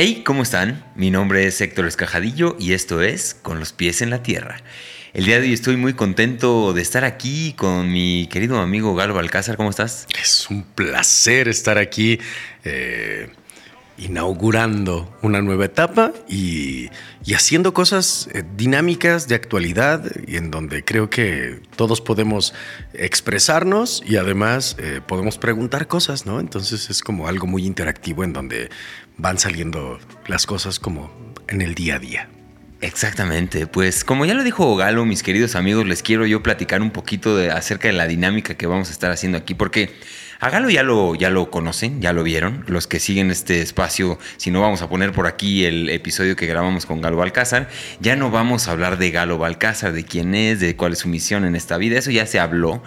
Hey, ¿cómo están? Mi nombre es Héctor Escajadillo y esto es Con los pies en la tierra. El día de hoy estoy muy contento de estar aquí con mi querido amigo Galo Alcázar. ¿Cómo estás? Es un placer estar aquí. Eh, inaugurando una nueva etapa y, haciendo cosas eh, dinámicas de actualidad y en donde creo que todos podemos expresarnos y además eh, podemos preguntar cosas, ¿no? Entonces es como algo muy interactivo en donde van saliendo las cosas como en el día a día. Exactamente, pues como ya lo dijo Galo, mis queridos amigos, les quiero yo platicar un poquito de, acerca de la dinámica que vamos a estar haciendo aquí, porque a Galo ya lo, ya lo conocen, ya lo vieron. Los que siguen este espacio, si no vamos a poner por aquí el episodio que grabamos con Galo Balcázar, ya no vamos a hablar de Galo Balcázar, de quién es, de cuál es su misión en esta vida, eso ya se habló.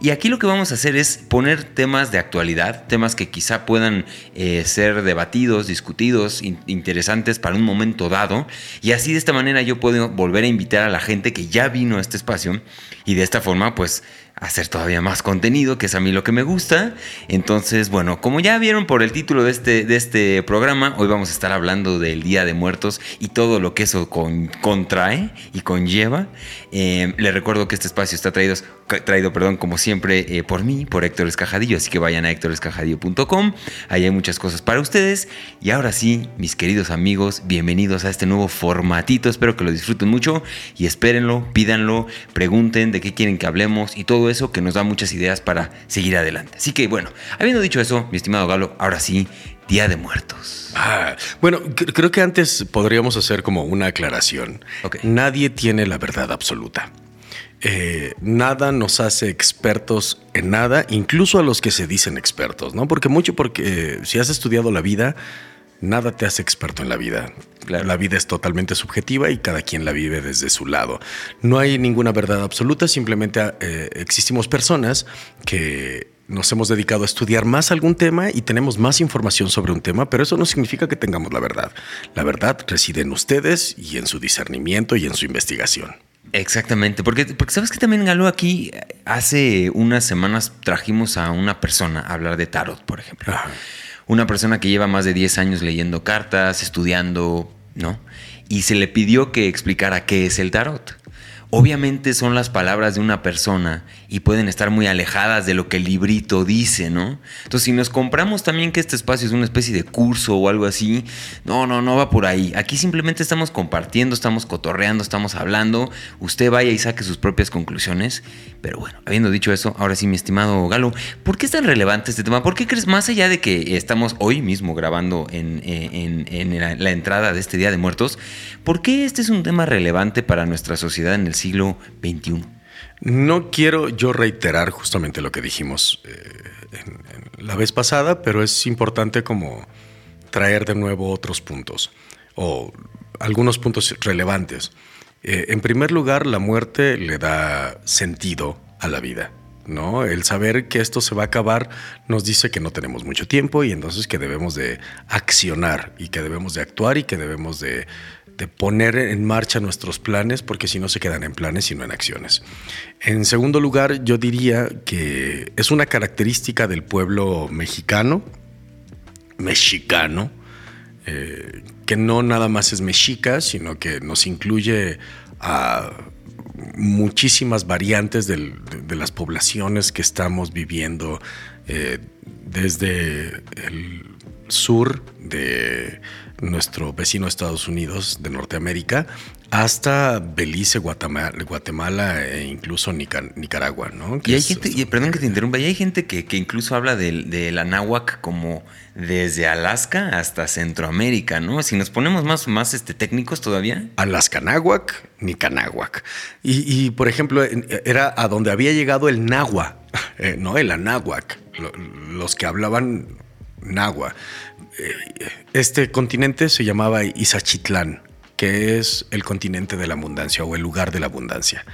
Y aquí lo que vamos a hacer es poner temas de actualidad, temas que quizá puedan eh, ser debatidos, discutidos, interesantes para un momento dado. Y así de esta manera yo puedo volver a invitar a la gente que ya vino a este espacio y de esta forma pues hacer todavía más contenido, que es a mí lo que me gusta. Entonces, bueno, como ya vieron por el título de este, de este programa, hoy vamos a estar hablando del Día de Muertos y todo lo que eso contrae y conlleva. Eh, les recuerdo que este espacio está traído, traído perdón, como siempre, eh, por mí, por Héctor Escajadillo, así que vayan a héctorescajadillo.com, ahí hay muchas cosas para ustedes. Y ahora sí, mis queridos amigos, bienvenidos a este nuevo formatito, espero que lo disfruten mucho y espérenlo, pídanlo, pregunten de qué quieren que hablemos y todo eso que nos da muchas ideas para seguir adelante. Así que bueno, habiendo dicho eso, mi estimado Galo, ahora sí, Día de Muertos. Ah, bueno, creo que antes podríamos hacer como una aclaración. Nadie tiene la verdad absoluta. Eh, nada nos hace expertos en nada, incluso a los que se dicen expertos, ¿no? Porque mucho, porque eh, si has estudiado la vida, nada te hace experto en la vida. La vida es totalmente subjetiva y cada quien la vive desde su lado. No hay ninguna verdad absoluta, simplemente eh, existimos personas que nos hemos dedicado a estudiar más algún tema y tenemos más información sobre un tema, pero eso no significa que tengamos la verdad. La verdad reside en ustedes y en su discernimiento y en su investigación. Exactamente, porque, porque sabes que también Galo aquí hace unas semanas trajimos a una persona a hablar de tarot, por ejemplo una persona que lleva más de 10 años leyendo cartas, estudiando, ¿no? Y se le pidió que explicara qué es el tarot. Obviamente son las palabras de una persona y pueden estar muy alejadas de lo que el librito dice, ¿no? Entonces, si nos compramos también que este espacio es una especie de curso o algo así, no, no, no va por ahí. Aquí simplemente estamos compartiendo, estamos cotorreando, estamos hablando. Usted vaya y saque sus propias conclusiones. Pero bueno, habiendo dicho eso, ahora sí, mi estimado Galo, ¿por qué es tan relevante este tema? ¿Por qué crees, más allá de que estamos hoy mismo grabando en, la entrada de este Día de Muertos, ¿por qué este es un tema relevante para nuestra sociedad en el siglo XXI. No quiero yo reiterar justamente lo que dijimos eh, la vez pasada, pero es importante como traer de nuevo otros puntos o algunos puntos relevantes. Eh, en primer lugar, la muerte le da sentido a la vida. ¿no? El saber que esto se va a acabar nos dice que no tenemos mucho tiempo y entonces que debemos de accionar y que debemos de actuar y que debemos de de poner en marcha nuestros planes, porque si no se quedan en planes, sino en acciones. En segundo lugar, yo diría que es una característica del pueblo mexicano, mexicano, eh, que no nada más es mexica, sino que nos incluye a muchísimas variantes de, las poblaciones que estamos viviendo eh, desde el sur de nuestro vecino Estados Unidos de Norteamérica, hasta Belice, Guatemala, e incluso Nicaragua, ¿no? y hay gente, perdón que te interrumpa, y hay gente que, incluso habla de, la náhuac como desde Alaska hasta Centroamérica, ¿no? Si nos ponemos más, más este, técnicos todavía. Alaska náhuac, Nicanáhuac. Y, y, por ejemplo, era a donde había llegado el náhuatl, eh, ¿no? El anáhuac, los que hablaban náhuatl. Este continente se llamaba Isachitlán, que es el continente de la abundancia o el lugar de la abundancia,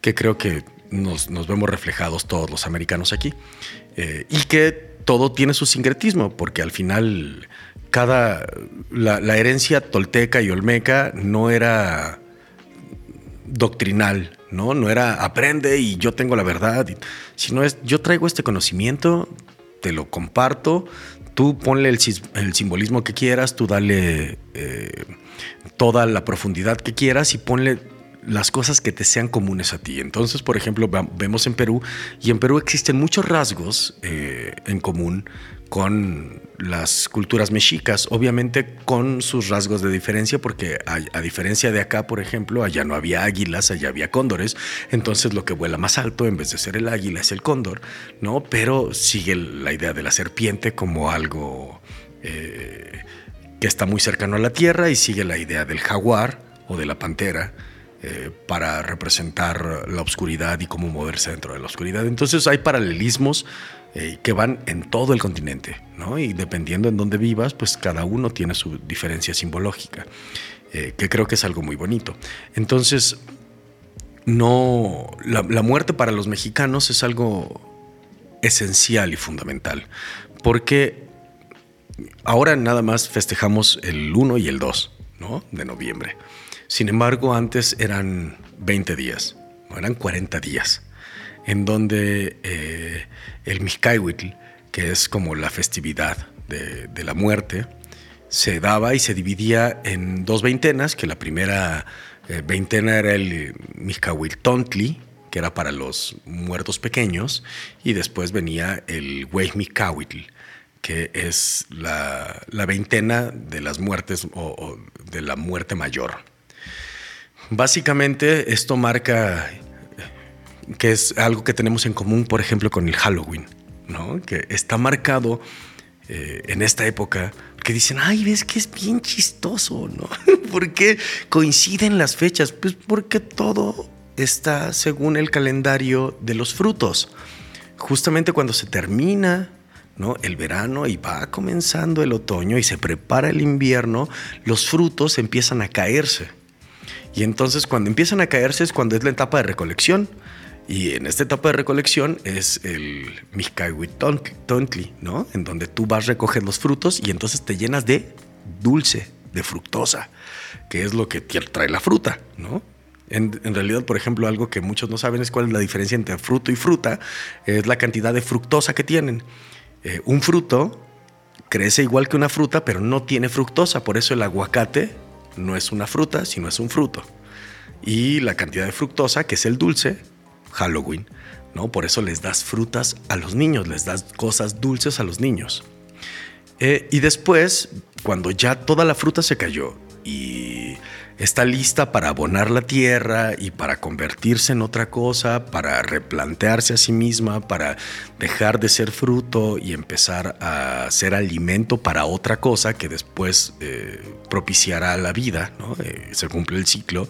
que creo que nos, vemos reflejados todos los americanos aquí. Eh, y que todo tiene su sincretismo, porque al final cada la, herencia tolteca y olmeca no era doctrinal, ¿no? No era aprende y yo tengo la verdad, sino es yo traigo este conocimiento, te lo comparto, tú ponle el, simbolismo que quieras, tú dale eh, toda la profundidad que quieras y ponle las cosas que te sean comunes a ti. Entonces, por ejemplo, vemos en Perú y en Perú existen muchos rasgos eh, en común con las culturas mexicas, obviamente con sus rasgos de diferencia, porque a, diferencia de acá, por ejemplo, allá no había águilas, allá había cóndores, entonces lo que vuela más alto en vez de ser el águila es el cóndor, ¿no? Pero sigue la idea de la serpiente como algo eh, que está muy cercano a la tierra y sigue la idea del jaguar o de la pantera eh, para representar la oscuridad y cómo moverse dentro de la oscuridad. Entonces hay paralelismos eh, que van en todo el continente, ¿no? Y dependiendo en dónde vivas, pues cada uno tiene su diferencia simbológica, eh, que creo que es algo muy bonito. Entonces, no, la, muerte para los mexicanos es algo esencial y fundamental, porque ahora nada más festejamos el 1 y el 2 ¿no? de noviembre. Sin embargo, antes eran 20 días, eran 40 días, en donde eh, el Mixcaihuitl, que es como la festividad de, la muerte, se daba y se dividía en dos veintenas, que la primera eh, veintena era el Tontli, que era para los muertos pequeños, y después venía el Mixcahuitl, que es la, veintena de las muertes o de la muerte mayor. Básicamente esto marca que es algo que tenemos en común, por ejemplo, con el Halloween, ¿no? que está marcado eh, en esta época, que dicen, ay, ves que es bien chistoso, ¿no? ¿Por qué coinciden las fechas? Pues porque todo está según el calendario de los frutos. Justamente cuando se termina el verano y va comenzando el otoño y se prepara el invierno, los frutos empiezan a caerse. Y entonces cuando empiezan a caerse es cuando es la etapa de recolección. Y en esta etapa de recolección es el Tontli, ¿no? En donde tú vas a recoger los frutos y entonces te llenas de dulce, de fructosa, que es lo que trae la fruta, ¿no? En, realidad, por ejemplo, algo que muchos no saben es cuál es la diferencia entre fruto y fruta, es la cantidad de fructosa que tienen. Eh, un fruto crece igual que una fruta, pero no tiene fructosa, por eso el aguacate no es una fruta, sino es un fruto. Y la cantidad de fructosa, que es el dulce, Halloween, ¿no? Por eso les das frutas a los niños, les das cosas dulces a los niños. Eh, y después, cuando ya toda la fruta se cayó y está lista para abonar la tierra y para convertirse en otra cosa, para replantearse a sí misma, para dejar de ser fruto y empezar a ser alimento para otra cosa que después eh, propiciará la vida, eh, se cumple el ciclo,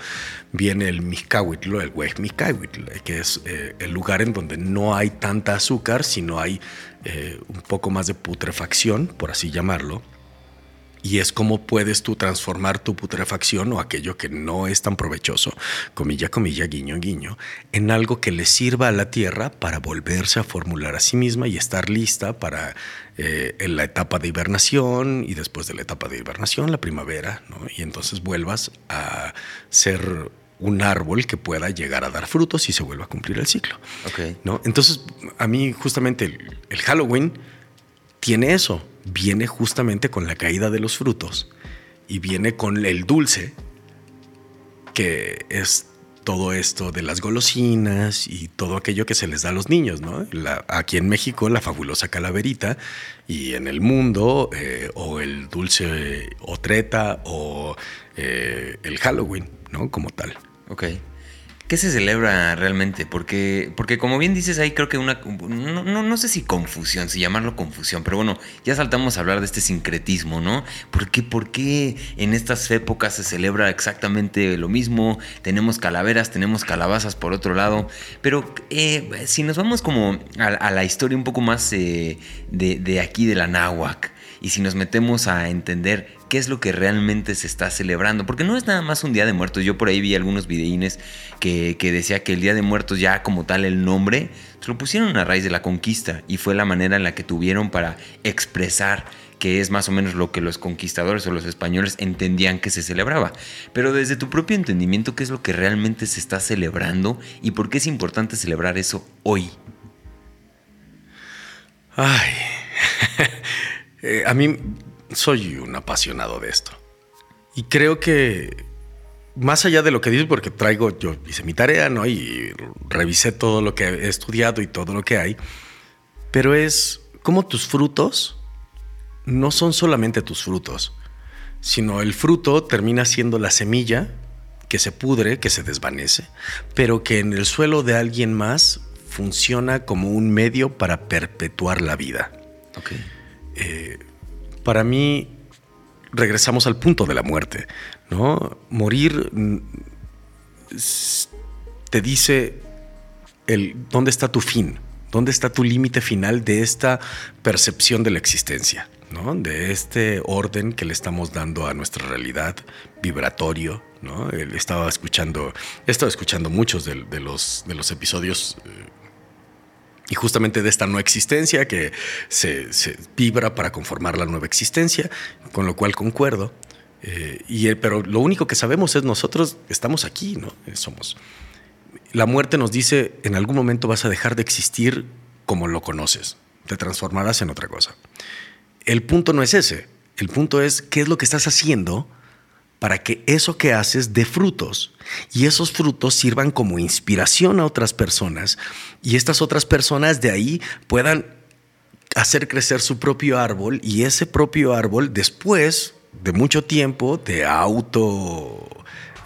viene el Mizcahuitl, el Huej Mizcahuitl, que es eh, el lugar en donde no hay tanta azúcar, sino hay un poco más de putrefacción, por así llamarlo y es cómo puedes tú transformar tu putrefacción o aquello que no es tan provechoso, comilla, comilla, guiño, guiño, en algo que le sirva a la tierra para volverse a formular a sí misma y estar lista para eh, en la etapa de hibernación y después de la etapa de hibernación, la primavera, ¿no? y entonces vuelvas a ser un árbol que pueda llegar a dar frutos y se vuelva a cumplir el ciclo. ¿no? Entonces, a mí justamente el Halloween tiene eso viene justamente con la caída de los frutos y viene con el dulce, que es todo esto de las golosinas y todo aquello que se les da a los niños, ¿no? aquí en México la fabulosa calaverita y en el mundo eh, o el dulce otreta o eh, el Halloween, ¿no? Como tal. Ok. ¿Qué se celebra realmente? Porque, porque como bien dices ahí, creo que una. No, no, sé si confusión, si llamarlo confusión, pero bueno, ya saltamos a hablar de este sincretismo, ¿no? ¿Por qué, por qué en estas épocas se celebra exactamente lo mismo? Tenemos calaveras, tenemos calabazas por otro lado, pero eh, si nos vamos como a, la historia un poco más eh, de, de aquí de la náhuac y si nos metemos a entender qué es lo que realmente se está celebrando, porque no es nada más un Día de Muertos, yo por ahí vi algunos videínes que, decía que el Día de Muertos ya como tal el nombre, se lo pusieron a raíz de la conquista y fue la manera en la que tuvieron para expresar que es más o menos lo que los conquistadores o los españoles entendían que se celebraba. Pero desde tu propio entendimiento, ¿qué es lo que realmente se está celebrando y por qué es importante celebrar eso hoy? Ay, Eh, a mí soy un apasionado de esto. Y creo que más allá de lo que dices, porque traigo, yo hice mi tarea, ¿no? Y revisé todo lo que he estudiado y todo lo que hay, pero es como tus frutos no son solamente tus frutos, sino el fruto termina siendo la semilla que se pudre, que se desvanece, pero que en el suelo de alguien más funciona como un medio para perpetuar la vida. Eh, para mí, regresamos al punto de la muerte, ¿no? Morir mm, te dice el, dónde está tu fin, dónde está tu límite final de esta percepción de la existencia. ¿no? de este orden que le estamos dando a nuestra realidad vibratorio. ¿no? estaba escuchando, he estado escuchando muchos de, los, de los episodios eh, y justamente de esta no existencia que se, vibra para conformar la nueva existencia, con lo cual concuerdo. Eh, y, pero lo único que sabemos es nosotros estamos aquí, ¿no? Eh, somos. La muerte nos dice, en algún momento vas a dejar de existir como lo conoces, te transformarás en otra cosa. El punto no es ese, el punto es qué es lo que estás haciendo para que eso que haces dé frutos. Y esos frutos sirvan como inspiración a otras personas y estas otras personas de ahí puedan hacer crecer su propio árbol y ese propio árbol después de mucho tiempo de auto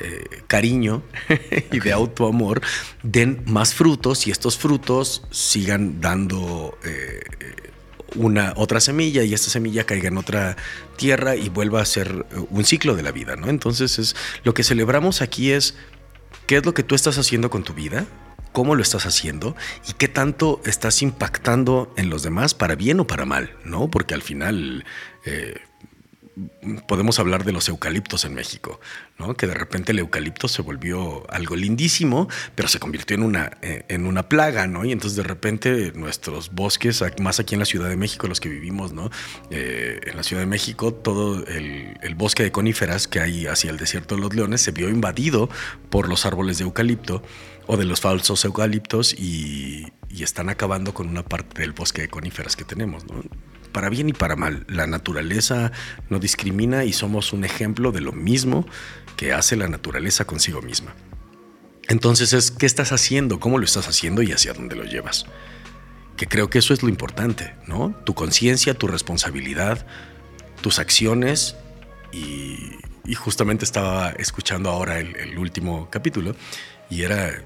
eh, cariño y de auto amor den más frutos y estos frutos sigan dando eh, una otra semilla y esta semilla caiga en otra tierra y vuelva a ser eh, un ciclo de la vida, ¿no? Entonces es lo que celebramos aquí es qué es lo que tú estás haciendo con tu vida, cómo lo estás haciendo y qué tanto estás impactando en los demás para bien o para mal, ¿no? Porque al final eh, podemos hablar de los eucaliptos en México, ¿no? que de repente el eucalipto se volvió algo lindísimo, pero se convirtió en una, eh, en una plaga, ¿no? Y entonces de repente nuestros bosques, más aquí en la Ciudad de México, los que vivimos, ¿no? Eh, en la Ciudad de México, todo el, bosque de coníferas que hay hacia el desierto de los leones se vio invadido por los árboles de eucalipto o de los falsos eucaliptos y, y están acabando con una parte del bosque de coníferas que tenemos, ¿no? Para bien y para mal. La naturaleza no discrimina y somos un ejemplo de lo mismo que hace la naturaleza consigo misma. Entonces es, ¿qué estás haciendo? ¿Cómo lo estás haciendo y hacia dónde lo llevas? Que creo que eso es lo importante, ¿no? Tu conciencia, tu responsabilidad, tus acciones y, justamente estaba escuchando ahora el, el último capítulo y era,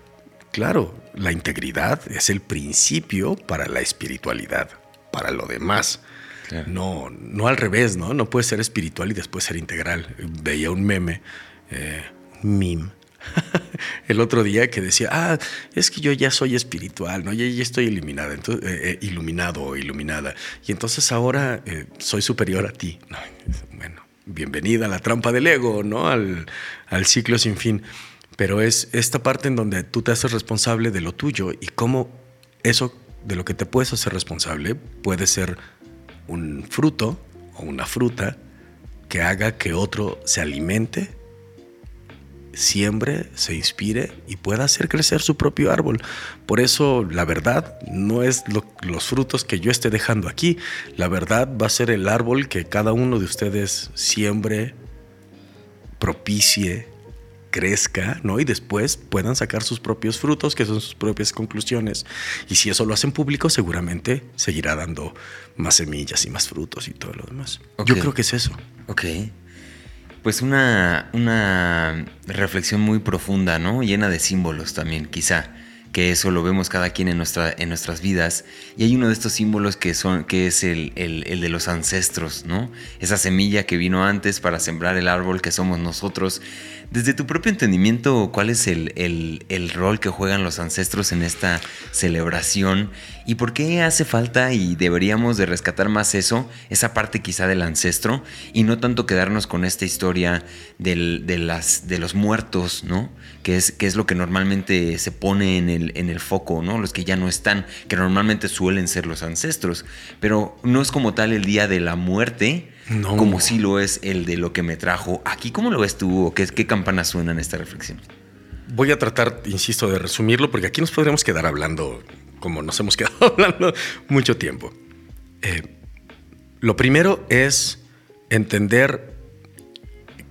claro, la integridad es el principio para la espiritualidad, para lo demás. No, no al revés, ¿no? No puede ser espiritual y después ser integral. Veía un meme, eh, meme, el otro día que decía, ah, es que yo ya soy espiritual, ¿no? Ya, estoy iluminada, entonces, eh, eh, iluminado o iluminada. Y entonces ahora soy superior a ti. bueno, bienvenida a la trampa del ego, ¿no? Al, al ciclo sin fin. Pero es esta parte en donde tú te haces responsable de lo tuyo y cómo eso de lo que te puedes hacer responsable puede ser un fruto o una fruta que haga que otro se alimente, siembre, se inspire y pueda hacer crecer su propio árbol. Por eso la verdad no es los frutos que yo esté dejando aquí, la verdad va a ser el árbol que cada uno de ustedes siembre, propicie, crezca, ¿no? Y después puedan sacar sus propios frutos, que son sus propias conclusiones. Y si eso lo hacen público, seguramente seguirá dando más semillas y más frutos y todo lo demás. Yo creo que es eso. Ok. Pues una, una reflexión muy profunda, ¿no? Llena de símbolos también, quizá que eso lo vemos cada quien en, nuestra, en nuestras vidas. Y hay uno de estos símbolos que, son, que es el, el, de los ancestros, ¿no? Esa semilla que vino antes para sembrar el árbol que somos nosotros. Desde tu propio entendimiento, ¿cuál es el, el, rol que juegan los ancestros en esta celebración? ¿Y por qué hace falta y deberíamos de rescatar más eso, esa parte quizá del ancestro, y no tanto quedarnos con esta historia de, las, de los muertos, ¿no? Que es, que es lo que normalmente se pone en el, en el foco, ¿no? Los que ya no están, que normalmente suelen ser los ancestros, pero no es como tal el día de la muerte, como si lo es el de lo que me trajo. Aquí, ¿cómo lo ves tú? ¿Qué, qué campanas suenan en esta reflexión? Voy a tratar, insisto, de resumirlo, porque aquí nos podríamos quedar hablando como nos hemos quedado hablando mucho tiempo. Eh, lo primero es entender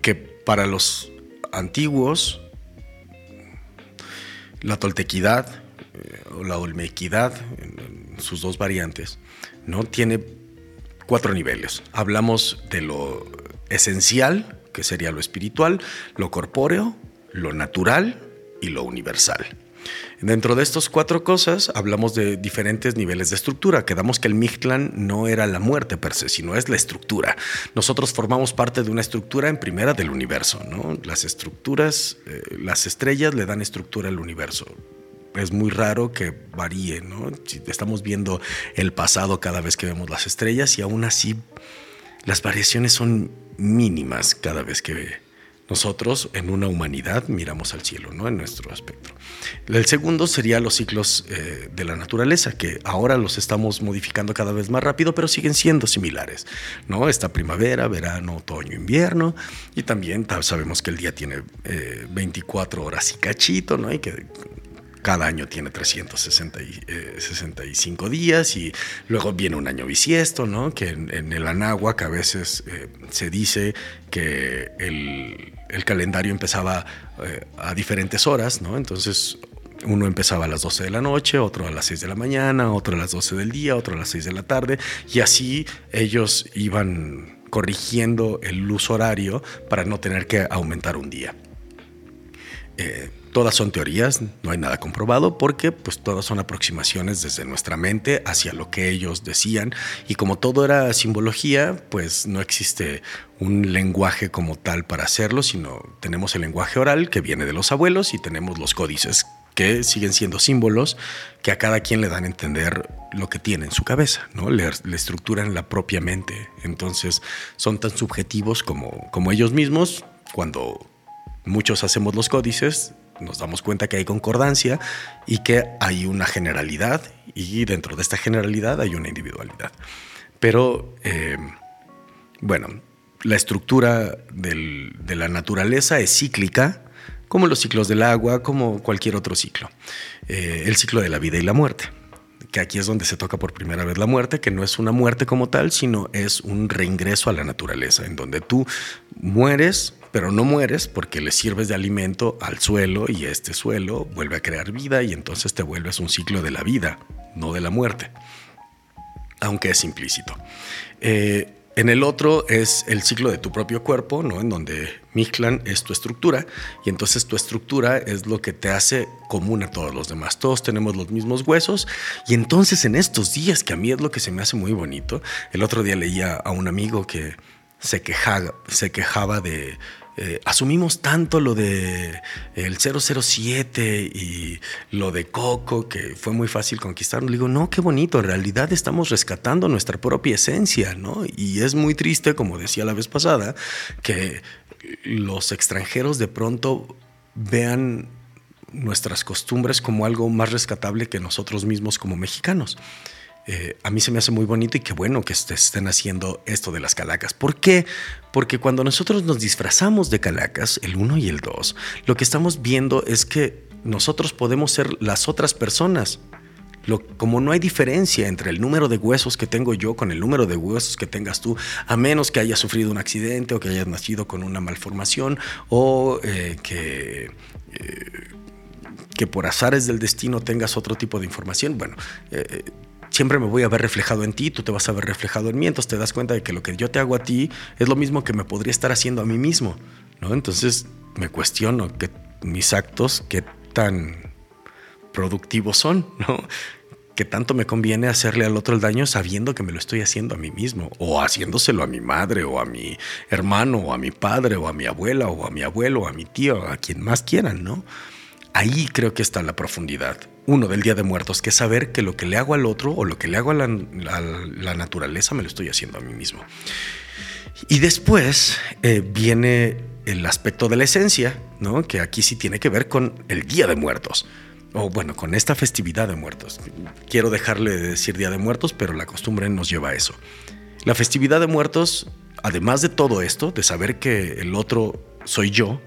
que para los antiguos, la toltequidad eh, o la olmequidad, en sus dos variantes, ¿no? tiene cuatro niveles. Hablamos de lo esencial, que sería lo espiritual, lo corpóreo, lo natural y lo universal. Dentro de estas cuatro cosas hablamos de diferentes niveles de estructura. Quedamos que el Mictlán no era la muerte per se, sino es la estructura. Nosotros formamos parte de una estructura en primera del universo. Las estructuras, eh, las estrellas le dan estructura al universo es muy raro que varíe, ¿no? Estamos viendo el pasado cada vez que vemos las estrellas y aún así las variaciones son mínimas cada vez que nosotros en una humanidad miramos al cielo, ¿no? En nuestro espectro. El segundo sería los ciclos eh, de la naturaleza, que ahora los estamos modificando cada vez más rápido, pero siguen siendo similares, ¿no? Esta primavera, verano, otoño, invierno, y también sabemos que el día tiene 24 eh, horas y cachito, ¿no? Y que cada año tiene 365 eh, días y luego viene un año bisiesto, ¿no? Que en, el Anáhuac a veces se dice que el, el calendario empezaba eh, a diferentes horas, ¿no? Entonces uno empezaba a las 12 de la noche, otro a las 6 de la mañana, otro a las 12 del día, otro a las 6 de la tarde, y así ellos iban corrigiendo el uso horario para no tener que aumentar un día. Eh, Todas son teorías, no hay nada comprobado porque pues todas son aproximaciones desde nuestra mente hacia lo que ellos decían y como todo era simbología, pues no existe un lenguaje como tal para hacerlo, sino tenemos el lenguaje oral que viene de los abuelos y tenemos los códices que siguen siendo símbolos que a cada quien le dan a entender lo que tiene en su cabeza, ¿no? Le, estructuran la propia mente. Entonces son tan subjetivos como, como ellos mismos cuando muchos hacemos los códices, nos damos cuenta que hay concordancia y que hay una generalidad y dentro de esta generalidad hay una individualidad. Pero, eh, bueno, la estructura de la naturaleza es cíclica, como los ciclos del agua, como cualquier otro ciclo. Eh, el ciclo de la vida y la muerte que aquí es donde se toca por primera vez la muerte, que no es una muerte como tal, sino es un reingreso a la naturaleza, en donde tú mueres, pero no mueres porque le sirves de alimento al suelo y este suelo vuelve a crear vida y entonces te vuelves un ciclo de la vida, no de la muerte, aunque es implícito. Eh, en el otro es el ciclo de tu propio cuerpo, ¿no? En donde Mictlan es tu estructura y entonces tu estructura es lo que te hace común a todos los demás. Todos tenemos los mismos huesos y entonces en estos días, que a mí es lo que se me hace muy bonito, el otro día leía a un amigo que se quejaba, se quejaba de eh, asumimos tanto lo de el 007 y lo de Coco que fue muy fácil conquistarlo. digo, no, qué bonito, en realidad estamos rescatando nuestra propia esencia, ¿no? Y es muy triste, como decía la vez pasada, que los extranjeros de pronto vean nuestras costumbres como algo más rescatable que nosotros mismos como mexicanos. Eh, a mí se me hace muy bonito y qué bueno que estén haciendo esto de las calacas. ¿Por qué? Porque cuando nosotros nos disfrazamos de calacas, el uno y el dos, lo que estamos viendo es que nosotros podemos ser las otras personas. como no hay diferencia entre el número de huesos que tengo yo con el número de huesos que tengas tú, a menos que hayas sufrido un accidente o que hayas nacido con una malformación o eh, que... Eh, que por azares del destino tengas otro tipo de información. Bueno, siempre me voy a ver reflejado en ti, tú te vas a ver reflejado en mí, entonces te das cuenta de que lo que yo te hago a ti es lo mismo que me podría estar haciendo a mí mismo, ¿no? Entonces me cuestiono que mis actos, qué tan productivos son, ¿no? Que tanto me conviene hacerle al otro el daño sabiendo que me lo estoy haciendo a mí mismo, o haciéndoselo a mi madre, o a mi hermano, o a mi padre, o a mi abuela, o a mi abuelo, o a mi tío, a quien más quieran, ¿no? Ahí creo que está la profundidad uno del Día de Muertos, que saber que lo que le hago al otro o lo que le hago a la, naturaleza me lo estoy haciendo a mí mismo. Y después eh, viene el aspecto de la esencia, ¿no? que aquí sí tiene que ver con el Día de Muertos. O bueno, con esta festividad de muertos. Quiero dejarle de decir Día de Muertos, pero la costumbre nos lleva a eso. La festividad de muertos, además de todo esto, de saber que el otro soy yo,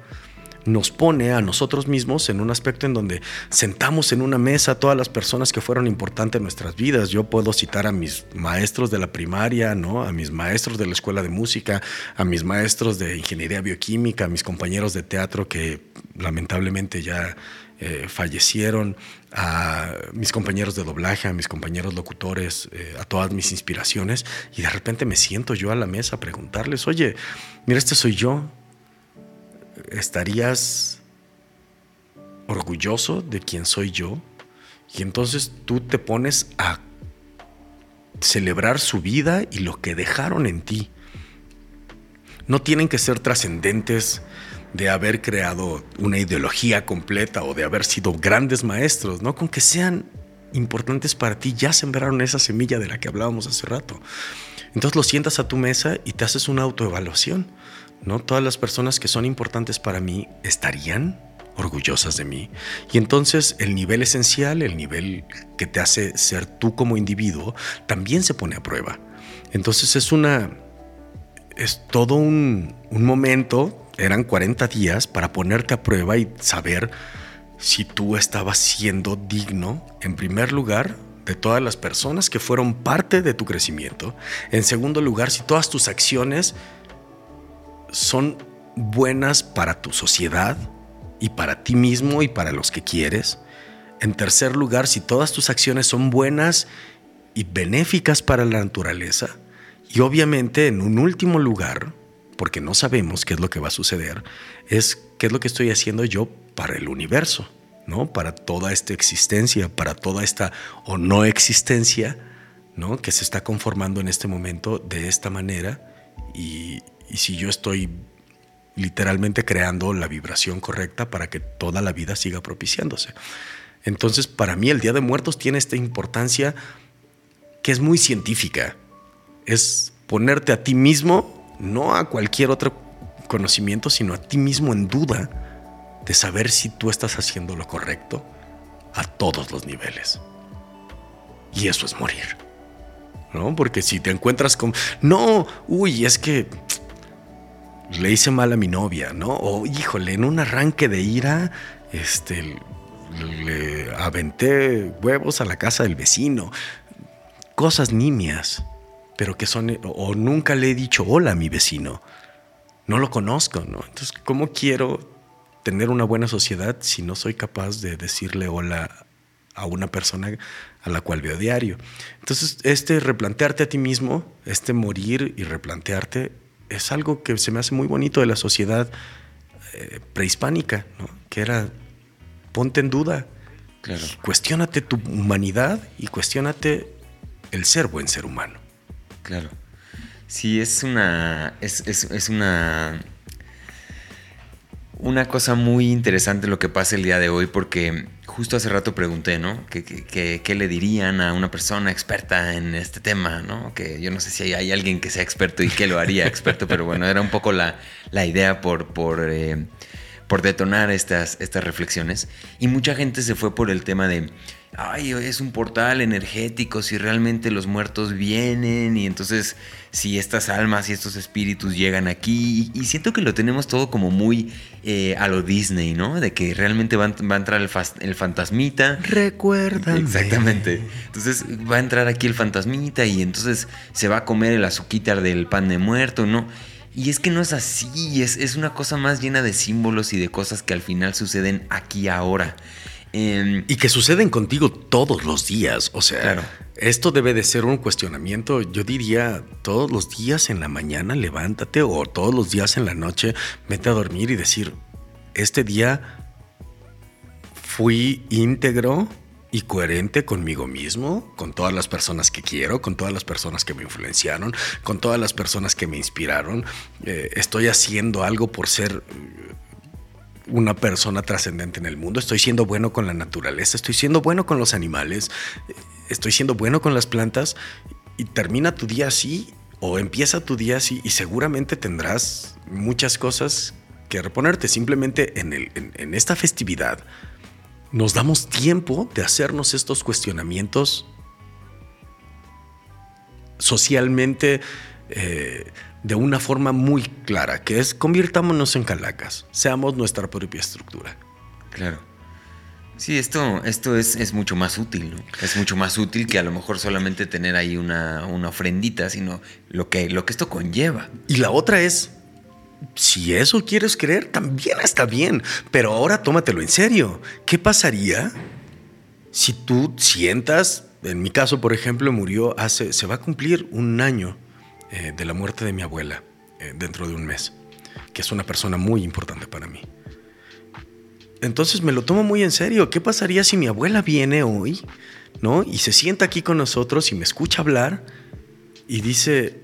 nos pone a nosotros mismos en un aspecto en donde sentamos en una mesa a todas las personas que fueron importantes en nuestras vidas. Yo puedo citar a mis maestros de la primaria, ¿no? a mis maestros de la escuela de música, a mis maestros de ingeniería bioquímica, a mis compañeros de teatro que lamentablemente ya eh, fallecieron, a mis compañeros de doblaje, a mis compañeros locutores, eh, a todas mis inspiraciones, y de repente me siento yo a la mesa a preguntarles, oye, mira, este soy yo, ¿estarías orgulloso de quién soy yo? Y entonces tú te pones a celebrar su vida y lo que dejaron en ti. No tienen que ser trascendentes de haber creado una ideología completa o de haber sido grandes maestros, ¿no? Con que sean importantes para ti, ya sembraron esa semilla de la que hablábamos hace rato. Entonces lo sientas a tu mesa y te haces una autoevaluación, ¿no? Todas las personas que son importantes para mí estarían orgullosas de mí. Y entonces el nivel esencial, el nivel que te hace ser tú como individuo, también se pone a prueba. Entonces es una, es todo un, un momento eran 40 días para ponerte a prueba y saber si tú estabas siendo digno, en primer lugar, de todas las personas que fueron parte de tu crecimiento. En segundo lugar, si todas tus acciones son buenas para tu sociedad y para ti mismo y para los que quieres. En tercer lugar, si todas tus acciones son buenas y benéficas para la naturaleza. Y obviamente, en un último lugar, porque no sabemos qué es lo que va a suceder, es qué es lo que estoy haciendo yo para el universo, ¿no? Para toda esta existencia, para toda esta o no existencia, ¿no? Que se está conformando en este momento de esta manera. Y, y si yo estoy literalmente creando la vibración correcta para que toda la vida siga propiciándose. Entonces, para mí el Día de Muertos tiene esta importancia que es muy científica. Es ponerte a ti mismo no a cualquier otro conocimiento, sino a ti mismo en duda de saber si tú estás haciendo lo correcto a todos los niveles. Y eso es morir. ¿No? Porque si te encuentras con, no, uy, es que le hice mal a mi novia, ¿no? O híjole, en un arranque de ira, este, le aventé huevos a la casa del vecino. Cosas nimias pero que son, o nunca le he dicho hola a mi vecino, no lo conozco, ¿no? Entonces, ¿cómo quiero tener una buena sociedad si no soy capaz de decirle hola a una persona a la cual veo diario? Entonces, este replantearte a ti mismo, este morir y replantearte, es algo que se me hace muy bonito de la sociedad eh, prehispánica, ¿no? Que era, ponte en duda, claro. cuestiónate tu humanidad y cuestiónate el ser buen ser humano. Claro. Sí, es una. Es, una. Una cosa muy interesante lo que pasa el día de hoy, porque justo hace rato pregunté, ¿no? ¿Qué, le dirían a una persona experta en este tema, ¿no? Que yo no sé si hay, alguien que sea experto y que lo haría experto, pero bueno, era un poco la, idea por, por, eh, por detonar estas, estas reflexiones. Y mucha gente se fue por el tema de ay, es un portal energético, si realmente los muertos vienen y entonces si estas almas y estos espíritus llegan aquí. Y, siento que lo tenemos todo como muy eh, a lo Disney, ¿no? De que realmente va, a entrar el, fantasmita. Recuerda. Exactamente. Entonces va a entrar aquí el fantasmita y entonces se va a comer el azuquitar del pan de muerto, ¿no? Y es que no es así, es, es una cosa más llena de símbolos y de cosas que al final suceden aquí ahora. Em, y que suceden contigo todos los días. O sea, esto debe de ser un cuestionamiento. Yo diría, todos los días en la mañana levántate o todos los días en la noche vete a dormir y decir, este día fui íntegro y coherente conmigo mismo, con todas las personas que quiero, con todas las personas que me influenciaron, con todas las personas que me inspiraron. Eh, estoy haciendo algo por ser una persona trascendente en el mundo, estoy siendo bueno con la naturaleza, estoy siendo bueno con los animales, estoy siendo bueno con las plantas y termina tu día así o empieza tu día así y seguramente tendrás muchas cosas que reponerte. Simplemente en, esta festividad nos damos tiempo de hacernos estos cuestionamientos socialmente eh, de una forma muy clara, que es convirtámonos en calacas, seamos nuestra propia estructura. Claro. Sí, esto, esto es, es, mucho más útil, ¿no? Es mucho más útil que a lo mejor solamente tener ahí una, una ofrendita, sino lo que, lo que esto conlleva. Y la otra es, si eso quieres creer, también está bien, pero ahora tómatelo en serio. ¿Qué pasaría si tú sientas, en mi caso, por ejemplo, murió hace, se va a cumplir un año eh, de la muerte de mi abuela eh, dentro de un mes, que es una persona muy importante para mí. Entonces me lo tomo muy en serio. ¿Qué pasaría si mi abuela viene hoy, ¿no? Y se sienta aquí con nosotros y me escucha hablar y dice,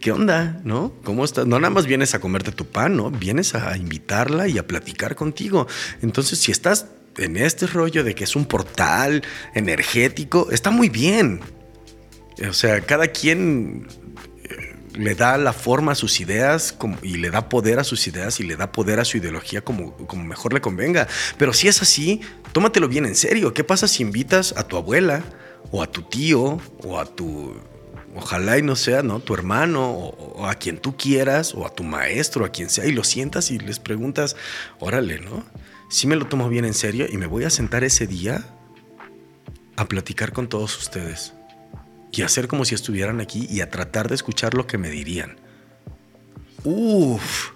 ¿qué onda? ¿No? ¿Cómo estás? No nada más vienes a comerte tu pan, ¿no? Vienes a invitarla y a platicar contigo. Entonces, si estás en este rollo de que es un portal energético, está muy bien. O sea, cada quien le da la forma a sus ideas y le da poder a sus ideas y le da poder a su ideología como, como mejor le convenga. Pero si es así, tómatelo bien en serio. ¿Qué pasa si invitas a tu abuela o a tu tío o a tu ojalá y no sea, ¿no? Tu hermano o, a quien tú quieras o a tu maestro, a quien sea, y lo sientas y les preguntas, órale, ¿no? Si me lo tomo bien en serio y me voy a sentar ese día a platicar con todos ustedes y hacer como si estuvieran aquí y a tratar de escuchar lo que me dirían. Uf,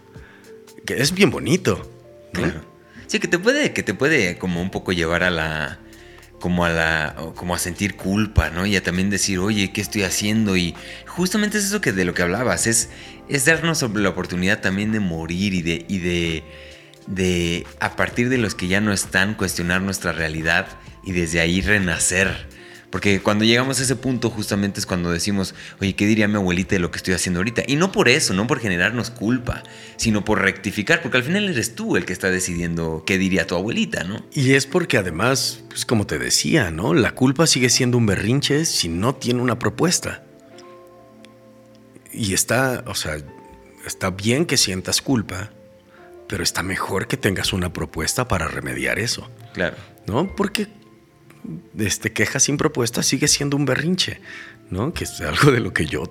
que es bien bonito. Claro. Sí, que te puede, que te puede como un poco llevar a la, como a la, como a sentir culpa, ¿no? Y a también decir, oye, ¿qué estoy haciendo? Y justamente es eso que de lo que hablabas, es, es darnos la oportunidad también de morir y de, y de, de, a partir de los que ya no están, cuestionar nuestra realidad y desde ahí renacer porque cuando llegamos a ese punto justamente es cuando decimos, oye, ¿qué diría mi abuelita de lo que estoy haciendo ahorita? Y no por eso, no por generarnos culpa, sino por rectificar, porque al final eres tú el que está decidiendo qué diría tu abuelita, ¿no? Y es porque además, pues como te decía, ¿no? La culpa sigue siendo un berrinche si no tiene una propuesta. Y está, o sea, está bien que sientas culpa, pero está mejor que tengas una propuesta para remediar eso. Claro. ¿No? Porque este, queja sin propuesta sigue siendo un berrinche, ¿no? Que es algo de lo que yo,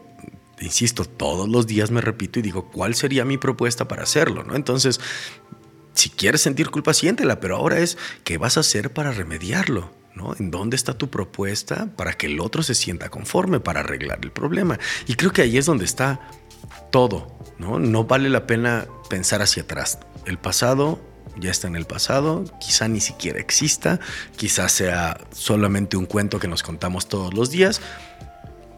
insisto, todos los días me repito y digo, ¿cuál sería mi propuesta para hacerlo, ¿no? Entonces, si quieres sentir culpa, siéntela, pero ahora es, ¿qué vas a hacer para remediarlo? ¿No? ¿En dónde está tu propuesta para que el otro se sienta conforme para arreglar el problema? Y creo que ahí es donde está todo, ¿no? No vale la pena pensar hacia atrás. El pasado ya está en el pasado, quizá ni siquiera exista, quizá sea solamente un cuento que nos contamos todos los días,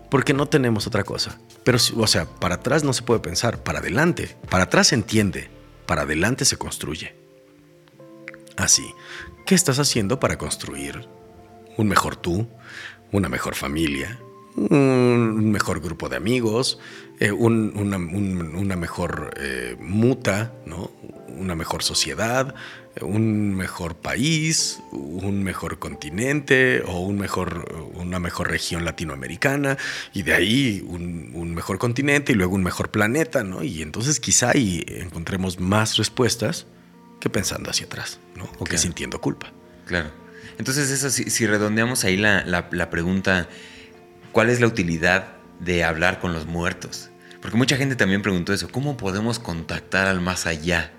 porque no tenemos otra cosa. Pero, o sea, para atrás no se puede pensar, para adelante, para atrás se entiende, para adelante se construye. Así, ¿qué estás haciendo para construir un mejor tú, una mejor familia, un mejor grupo de amigos, eh, una, mejor eh, muta, ¿no? una mejor sociedad, un mejor país, un mejor continente o un mejor, una mejor región latinoamericana y de ahí un, mejor continente y luego un mejor planeta, ¿no? Y entonces quizá ahí encontremos más respuestas que pensando hacia atrás, ¿no? O que sintiendo culpa. Claro. Entonces eso, si, redondeamos ahí la, la pregunta, ¿cuál es la utilidad de hablar con los muertos? Porque mucha gente también preguntó eso, ¿cómo podemos contactar al más allá?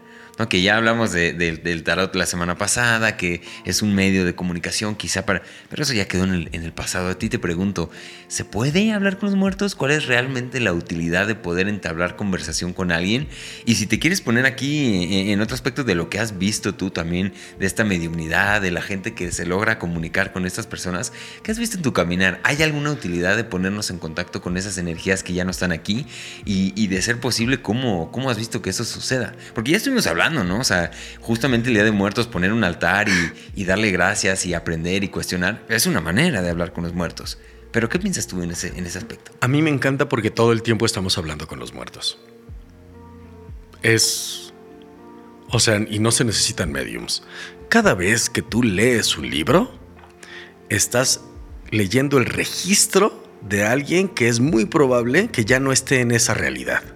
Que ya hablamos del tarot la semana pasada, que es un medio de comunicación quizá para... Pero eso ya quedó en el, en el, pasado. A ti te pregunto, ¿se puede hablar con los muertos? ¿Cuál es realmente la utilidad de poder entablar conversación con alguien? Y si te quieres poner aquí en, otro aspecto de lo que has visto tú también, de esta mediunidad, de la gente que se logra comunicar con estas personas, ¿qué has visto en tu caminar? ¿Hay alguna utilidad de ponernos en contacto con esas energías que ya no están aquí? Y, y de ser posible, ¿cómo, ¿cómo has visto que eso suceda? Porque ya estuvimos hablando ¿no? O sea, justamente el Día de Muertos, poner un altar y, darle gracias y aprender y cuestionar, es una manera de hablar con los muertos. Pero ¿qué piensas tú en ese, en ese aspecto? A mí me encanta porque todo el tiempo estamos hablando con los muertos. Es... O sea, y no se necesitan mediums. Cada vez que tú lees un libro, estás leyendo el registro de alguien que es muy probable que ya no esté en esa realidad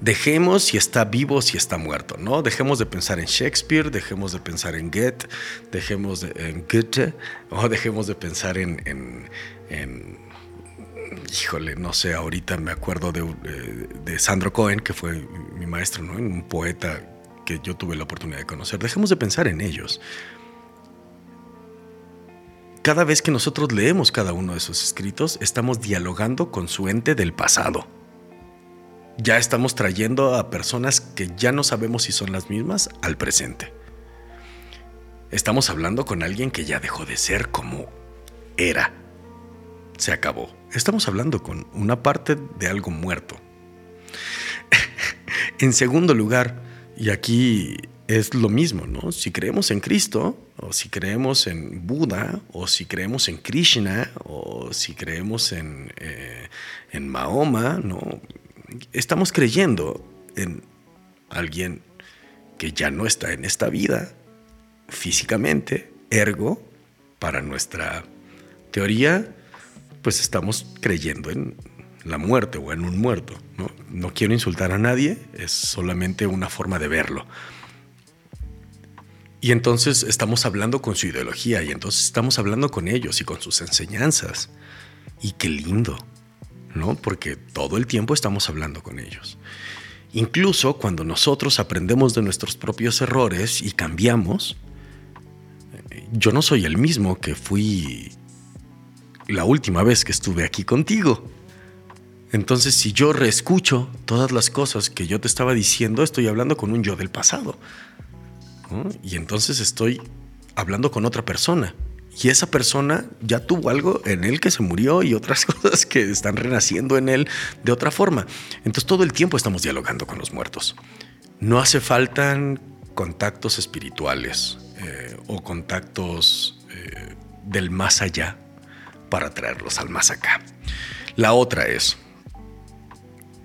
dejemos si está vivo, si está muerto, ¿no? Dejemos de pensar en Shakespeare, dejemos de pensar en Goethe, dejemos de, en Goethe, o dejemos de pensar en, híjole, no sé, ahorita me acuerdo de, eh, de Sandro Cohen, que fue mi maestro, ¿no? Un poeta que yo tuve la oportunidad de conocer. Dejemos de pensar en ellos. Cada vez que nosotros leemos cada uno de sus escritos, estamos dialogando con su ente del pasado. Ya estamos trayendo a personas que ya no sabemos si son las mismas al presente. Estamos hablando con alguien que ya dejó de ser como era. Se acabó. Estamos hablando con una parte de algo muerto. en segundo lugar, y aquí es lo mismo, ¿no? Si creemos en Cristo, o si creemos en Buda, o si creemos en Krishna, o si creemos en, eh, en Mahoma, ¿no? Estamos creyendo en alguien que ya no está en esta vida físicamente, ergo, para nuestra teoría, pues estamos creyendo en la muerte o en un muerto. ¿no? quiero insultar a nadie, es solamente una forma de verlo. Y entonces estamos hablando con su ideología y entonces estamos hablando con ellos y con sus enseñanzas. Y qué lindo, ¿no? Porque todo el tiempo estamos hablando con ellos. Incluso cuando nosotros aprendemos de nuestros propios errores y cambiamos, yo no soy el mismo que fui la última vez que estuve aquí contigo. Entonces, si yo reescucho todas las cosas que yo te estaba diciendo, estoy hablando con un yo del pasado. Y entonces estoy hablando con otra persona. Y esa persona ya tuvo algo en él que se murió y otras cosas que están renaciendo en él de otra forma. Entonces todo el tiempo estamos dialogando con los muertos. No hace falta contactos espirituales eh, o contactos eh, del más allá para traerlos al más acá. La otra es,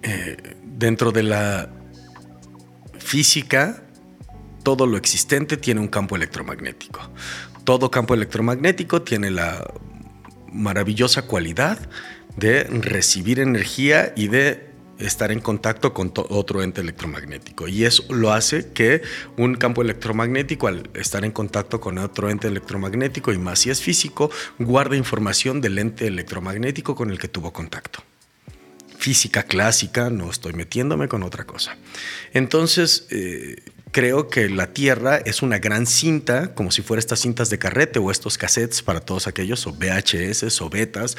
eh, dentro de la física, todo lo existente tiene un campo electromagnético. Todo campo electromagnético tiene la maravillosa cualidad de recibir energía y de estar en contacto con otro ente electromagnético. Y eso lo hace que un campo electromagnético, al estar en contacto con otro ente electromagnético, y más si es físico, guarda información del ente electromagnético con el que tuvo contacto. Física clásica, no estoy metiéndome con otra cosa. Entonces, eh, creo que la Tierra es una gran cinta, como si fuera estas cintas de carrete o estos cassettes para todos aquellos, o VHS o betas,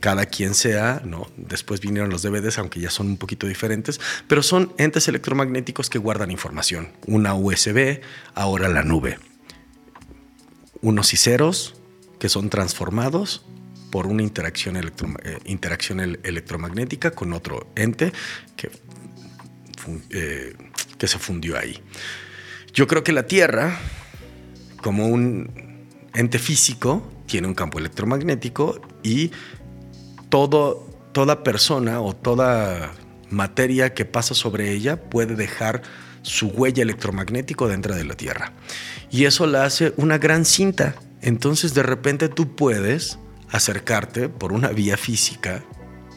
cada quien sea, ¿no? Después vinieron los DVDs, aunque ya son un poquito diferentes, pero son entes electromagnéticos que guardan información. Una USB, ahora la nube. Unos y ceros que son transformados por una interacción, eh, electromagnética con otro ente que eh, que se fundió ahí. Yo creo que la Tierra, como un ente físico, tiene un campo electromagnético y todo, toda persona o toda materia que pasa sobre ella puede dejar su huella electromagnético dentro de la Tierra. Y eso la hace una gran cinta. Entonces de repente tú puedes acercarte por una vía física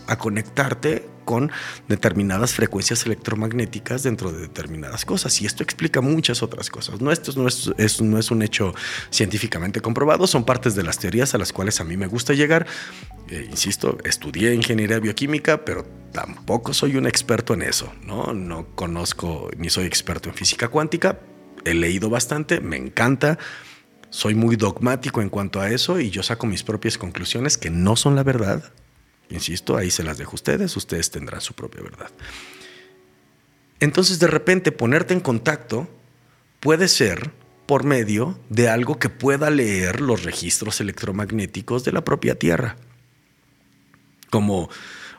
a conectarte con determinadas frecuencias electromagnéticas dentro de determinadas cosas. Y esto explica muchas otras cosas. No, esto no es, no es un hecho científicamente comprobado, son partes de las teorías a las cuales a mí me gusta llegar. Eh, insisto, estudié ingeniería bioquímica, pero tampoco soy un experto en eso. No, no conozco ni soy experto en física cuántica. He leído bastante, me encanta soy muy dogmático en cuanto a eso y yo saco mis propias conclusiones que no son la verdad, Insisto, ahí se las dejo a ustedes, ustedes tendrán su propia verdad. Entonces, de repente, ponerte en contacto puede ser por medio de algo que pueda leer los registros electromagnéticos de la propia Tierra. Como,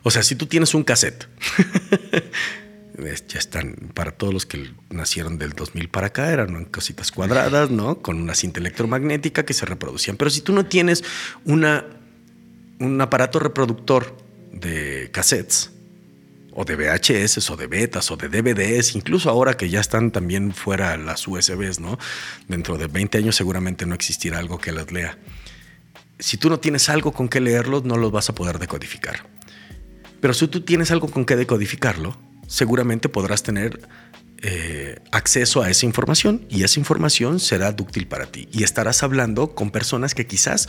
o sea, si tú tienes un cassette, ya están, para todos los que nacieron del 2000 para acá, eran cositas cuadradas, ¿no? Con una cinta electromagnética que se reproducían. Pero si tú no tienes una un aparato reproductor de cassettes o de VHS o de betas o de DVDs, incluso ahora que ya están también fuera las USBs, ¿no? Dentro de 20 años seguramente no existirá algo que las lea. Si tú no tienes algo con que leerlos, no los vas a poder decodificar. Pero si tú tienes algo con que decodificarlo, seguramente podrás tener eh, acceso a esa información y esa información será útil para ti. Y estarás hablando con personas que quizás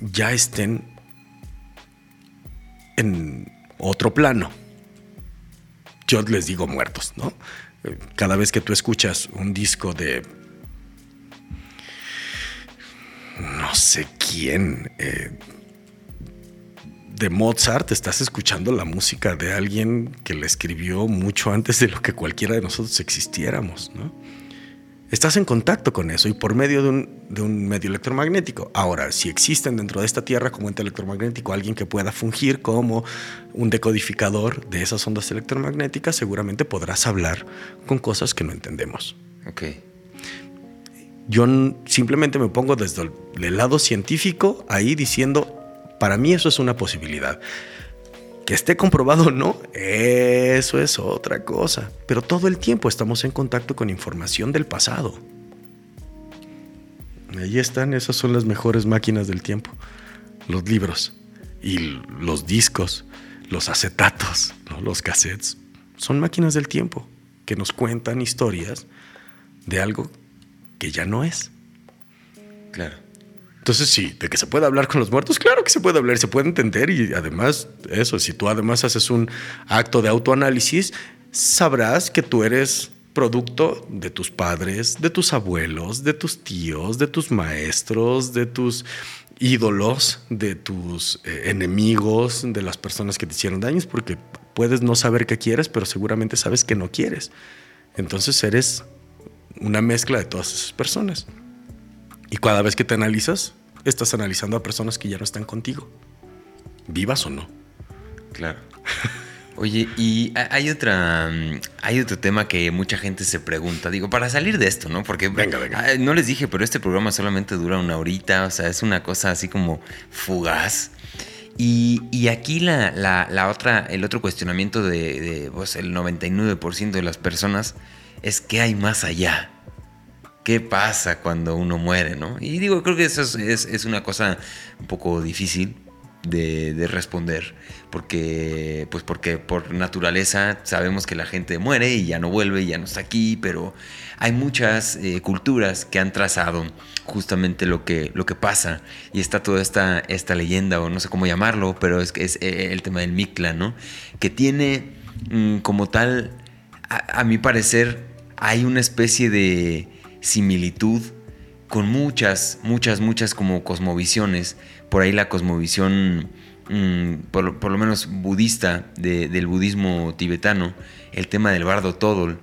ya estén en otro plano. Yo les digo muertos, ¿no? Cada vez que tú escuchas un disco de no sé quién, eh, de Mozart, estás escuchando la música de alguien que la escribió mucho antes de lo que cualquiera de nosotros existiéramos, ¿no? Estás en contacto con eso y por medio de un, medio electromagnético. Ahora, si existen dentro de esta Tierra como ente electromagnético alguien que pueda fungir como un decodificador de esas ondas electromagnéticas, seguramente podrás hablar con cosas que no entendemos. Ok. Yo simplemente me pongo desde el lado científico ahí diciendo, para mí eso es una posibilidad. Que esté comprobado o no, eso es otra cosa. Pero todo el tiempo estamos en contacto con información del pasado. Ahí están, esas son las mejores máquinas del tiempo. Los libros y los discos, los acetatos, los cassettes. Son máquinas del tiempo que nos cuentan historias de algo que ya no es. Claro. Entonces, sí, de que se puede hablar con los muertos, claro que se puede hablar, se puede entender y además, eso, si tú además haces un acto de autoanálisis, sabrás que tú eres producto de tus padres, de tus abuelos, de tus tíos, de tus maestros, de tus ídolos, de tus eh, enemigos, de las personas que te hicieron daños, porque puedes no saber qué quieres, pero seguramente sabes que no quieres. Entonces eres una mezcla de todas esas personas. Y cada vez que te analizas, estás analizando a personas que ya no están contigo, vivas o no. Claro. Oye, y hay otra, mm, hay otro tema que mucha gente se pregunta, digo, para salir de esto, ¿no? Porque venga, venga. Ah, no les dije, pero este programa solamente dura una horita, o sea, es una cosa así como fugaz. Y, aquí la, la, otra, el otro cuestionamiento de, de pues, el 99% de las personas es qué hay más allá. ¿Qué pasa cuando uno muere, no? Y digo, creo que eso es, una cosa un poco difícil de, responder, porque, pues porque por naturaleza sabemos que la gente muere y ya no vuelve y ya no está aquí, pero hay muchas eh, culturas que han trazado justamente lo que, lo que pasa y está toda esta, esta leyenda, o no sé cómo llamarlo, pero es es eh, el tema del Mictla, ¿no? Que tiene mm, como tal a, mi parecer, hay una especie de similitud con muchas, muchas, muchas como cosmovisiones. Por ahí la cosmovisión, mm, por, lo menos budista, del budismo tibetano, el tema del bardo todol,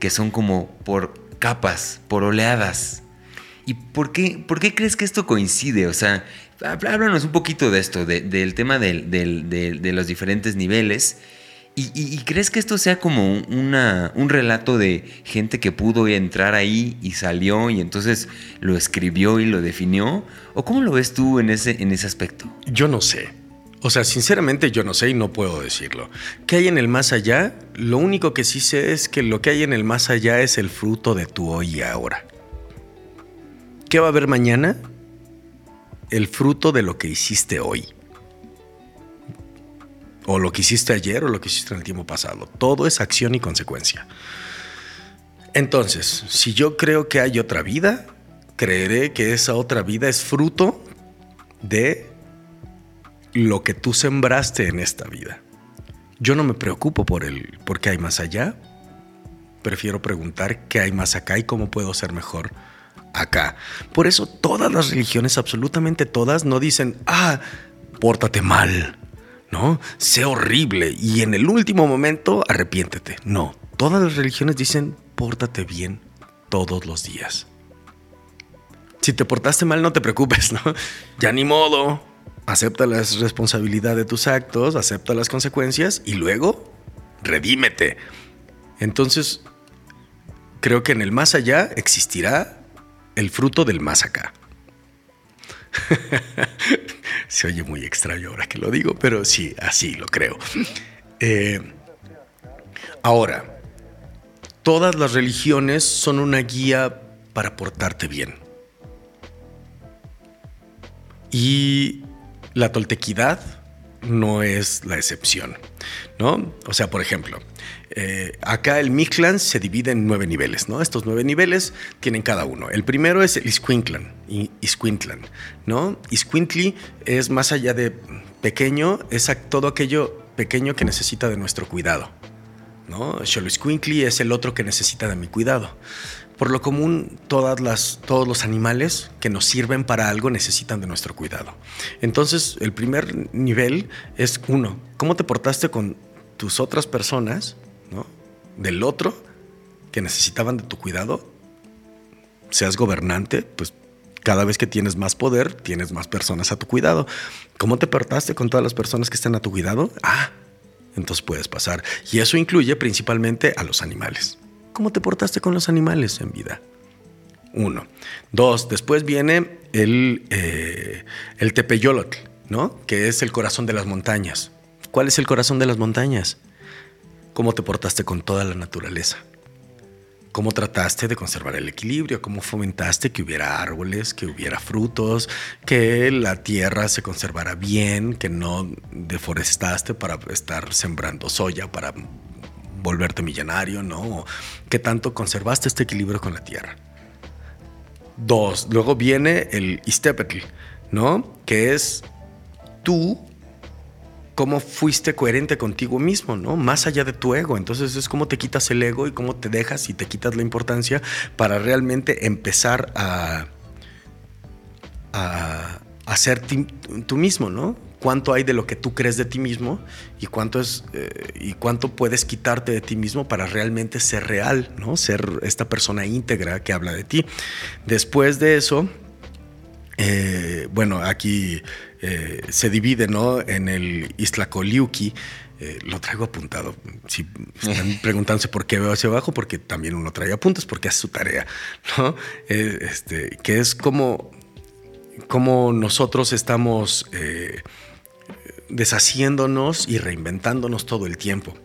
que son como por capas, por oleadas. ¿Y por qué, por qué crees que esto coincide? O sea, háblanos un poquito de esto, del tema de los diferentes niveles ¿Y, crees que esto sea como un relato de gente que pudo entrar ahí y salió y entonces lo escribió y lo definió? ¿O cómo lo ves tú en ese, en ese aspecto? Yo no sé. O sea, sinceramente yo no sé y no puedo decirlo. ¿Qué hay en el más allá? Lo único que sí sé es que lo que hay en el más allá es el fruto de tu hoy y ahora. ¿Qué va a haber mañana? El fruto de lo que hiciste hoy o lo que hiciste ayer o lo que hiciste en el tiempo pasado. Todo es acción y consecuencia. Entonces, si yo creo que hay otra vida, creeré que esa otra vida es fruto de lo que tú sembraste en esta vida. Yo no me preocupo por el por qué hay más allá. Prefiero preguntar qué hay más acá y cómo puedo ser mejor acá. Por eso todas las religiones, absolutamente todas, no dicen, ah, pórtate mal, ¿no? Sé horrible y en el último momento arrepiéntete. No, todas las religiones dicen pórtate bien todos los días. Si te portaste mal, no te preocupes, ¿no? Ya ni modo. Acepta la responsabilidad de tus actos, acepta las consecuencias y luego redímete. Entonces, creo que en el más allá existirá el fruto del más acá. Se oye muy extraño ahora que lo digo, pero sí, así lo creo. Eh, ahora, todas las religiones son una guía para portarte bien. Y la toltequidad no es la excepción, ¿no? O sea, por ejemplo, eh, acá el Mictlan se divide en nueve niveles, ¿no? Estos nueve niveles tienen cada uno. El primero es el Isquintlan, Isquintlan, ¿no? Isquintli es más allá de pequeño, es todo aquello pequeño que necesita de nuestro cuidado, ¿no? Xoloiscuintli es el otro que necesita de mi cuidado. Por lo común, todas las, todos los animales que nos sirven para algo necesitan de nuestro cuidado. Entonces, el primer nivel es uno, ¿cómo te portaste con tus otras personas, ¿no? del otro, que necesitaban de tu cuidado? Seas gobernante, pues cada vez que tienes más poder, tienes más personas a tu cuidado. ¿Cómo te portaste con todas las personas que están a tu cuidado? Ah, entonces puedes pasar. Y eso incluye principalmente a los animales. ¿Cómo te portaste con los animales en vida? Uno. Dos, después viene el, eh, el tepeyolotl, ¿no? Que es el corazón de las montañas. ¿Cuál es el corazón de las montañas? ¿Cómo te portaste con toda la naturaleza? ¿Cómo trataste de conservar el equilibrio? ¿Cómo fomentaste que hubiera árboles, que hubiera frutos, que la tierra se conservara bien, que no deforestaste para estar sembrando soya, para volverte millonario, ¿no? ¿Qué tanto conservaste este equilibrio con la tierra? Dos, luego viene el istepetl, ¿no? Que es tú cómo fuiste coherente contigo mismo, ¿no? Más allá de tu ego. Entonces es cómo te quitas el ego y cómo te dejas y te quitas la importancia para realmente empezar a, a, ser tú mismo, ¿no? cuánto hay de lo que tú crees de ti mismo y cuánto es eh, y cuánto puedes quitarte de ti mismo para realmente ser real, ¿no? Ser esta persona íntegra que habla de ti. Después de eso, eh, bueno, aquí eh, se divide, ¿no? En el Islacoliuki. lo traigo apuntado. Si están preguntándose por qué veo hacia abajo, porque también uno trae apuntes, porque hace su tarea, ¿no? este, que es como, como nosotros estamos deshaciéndonos y reinventándonos todo el tiempo.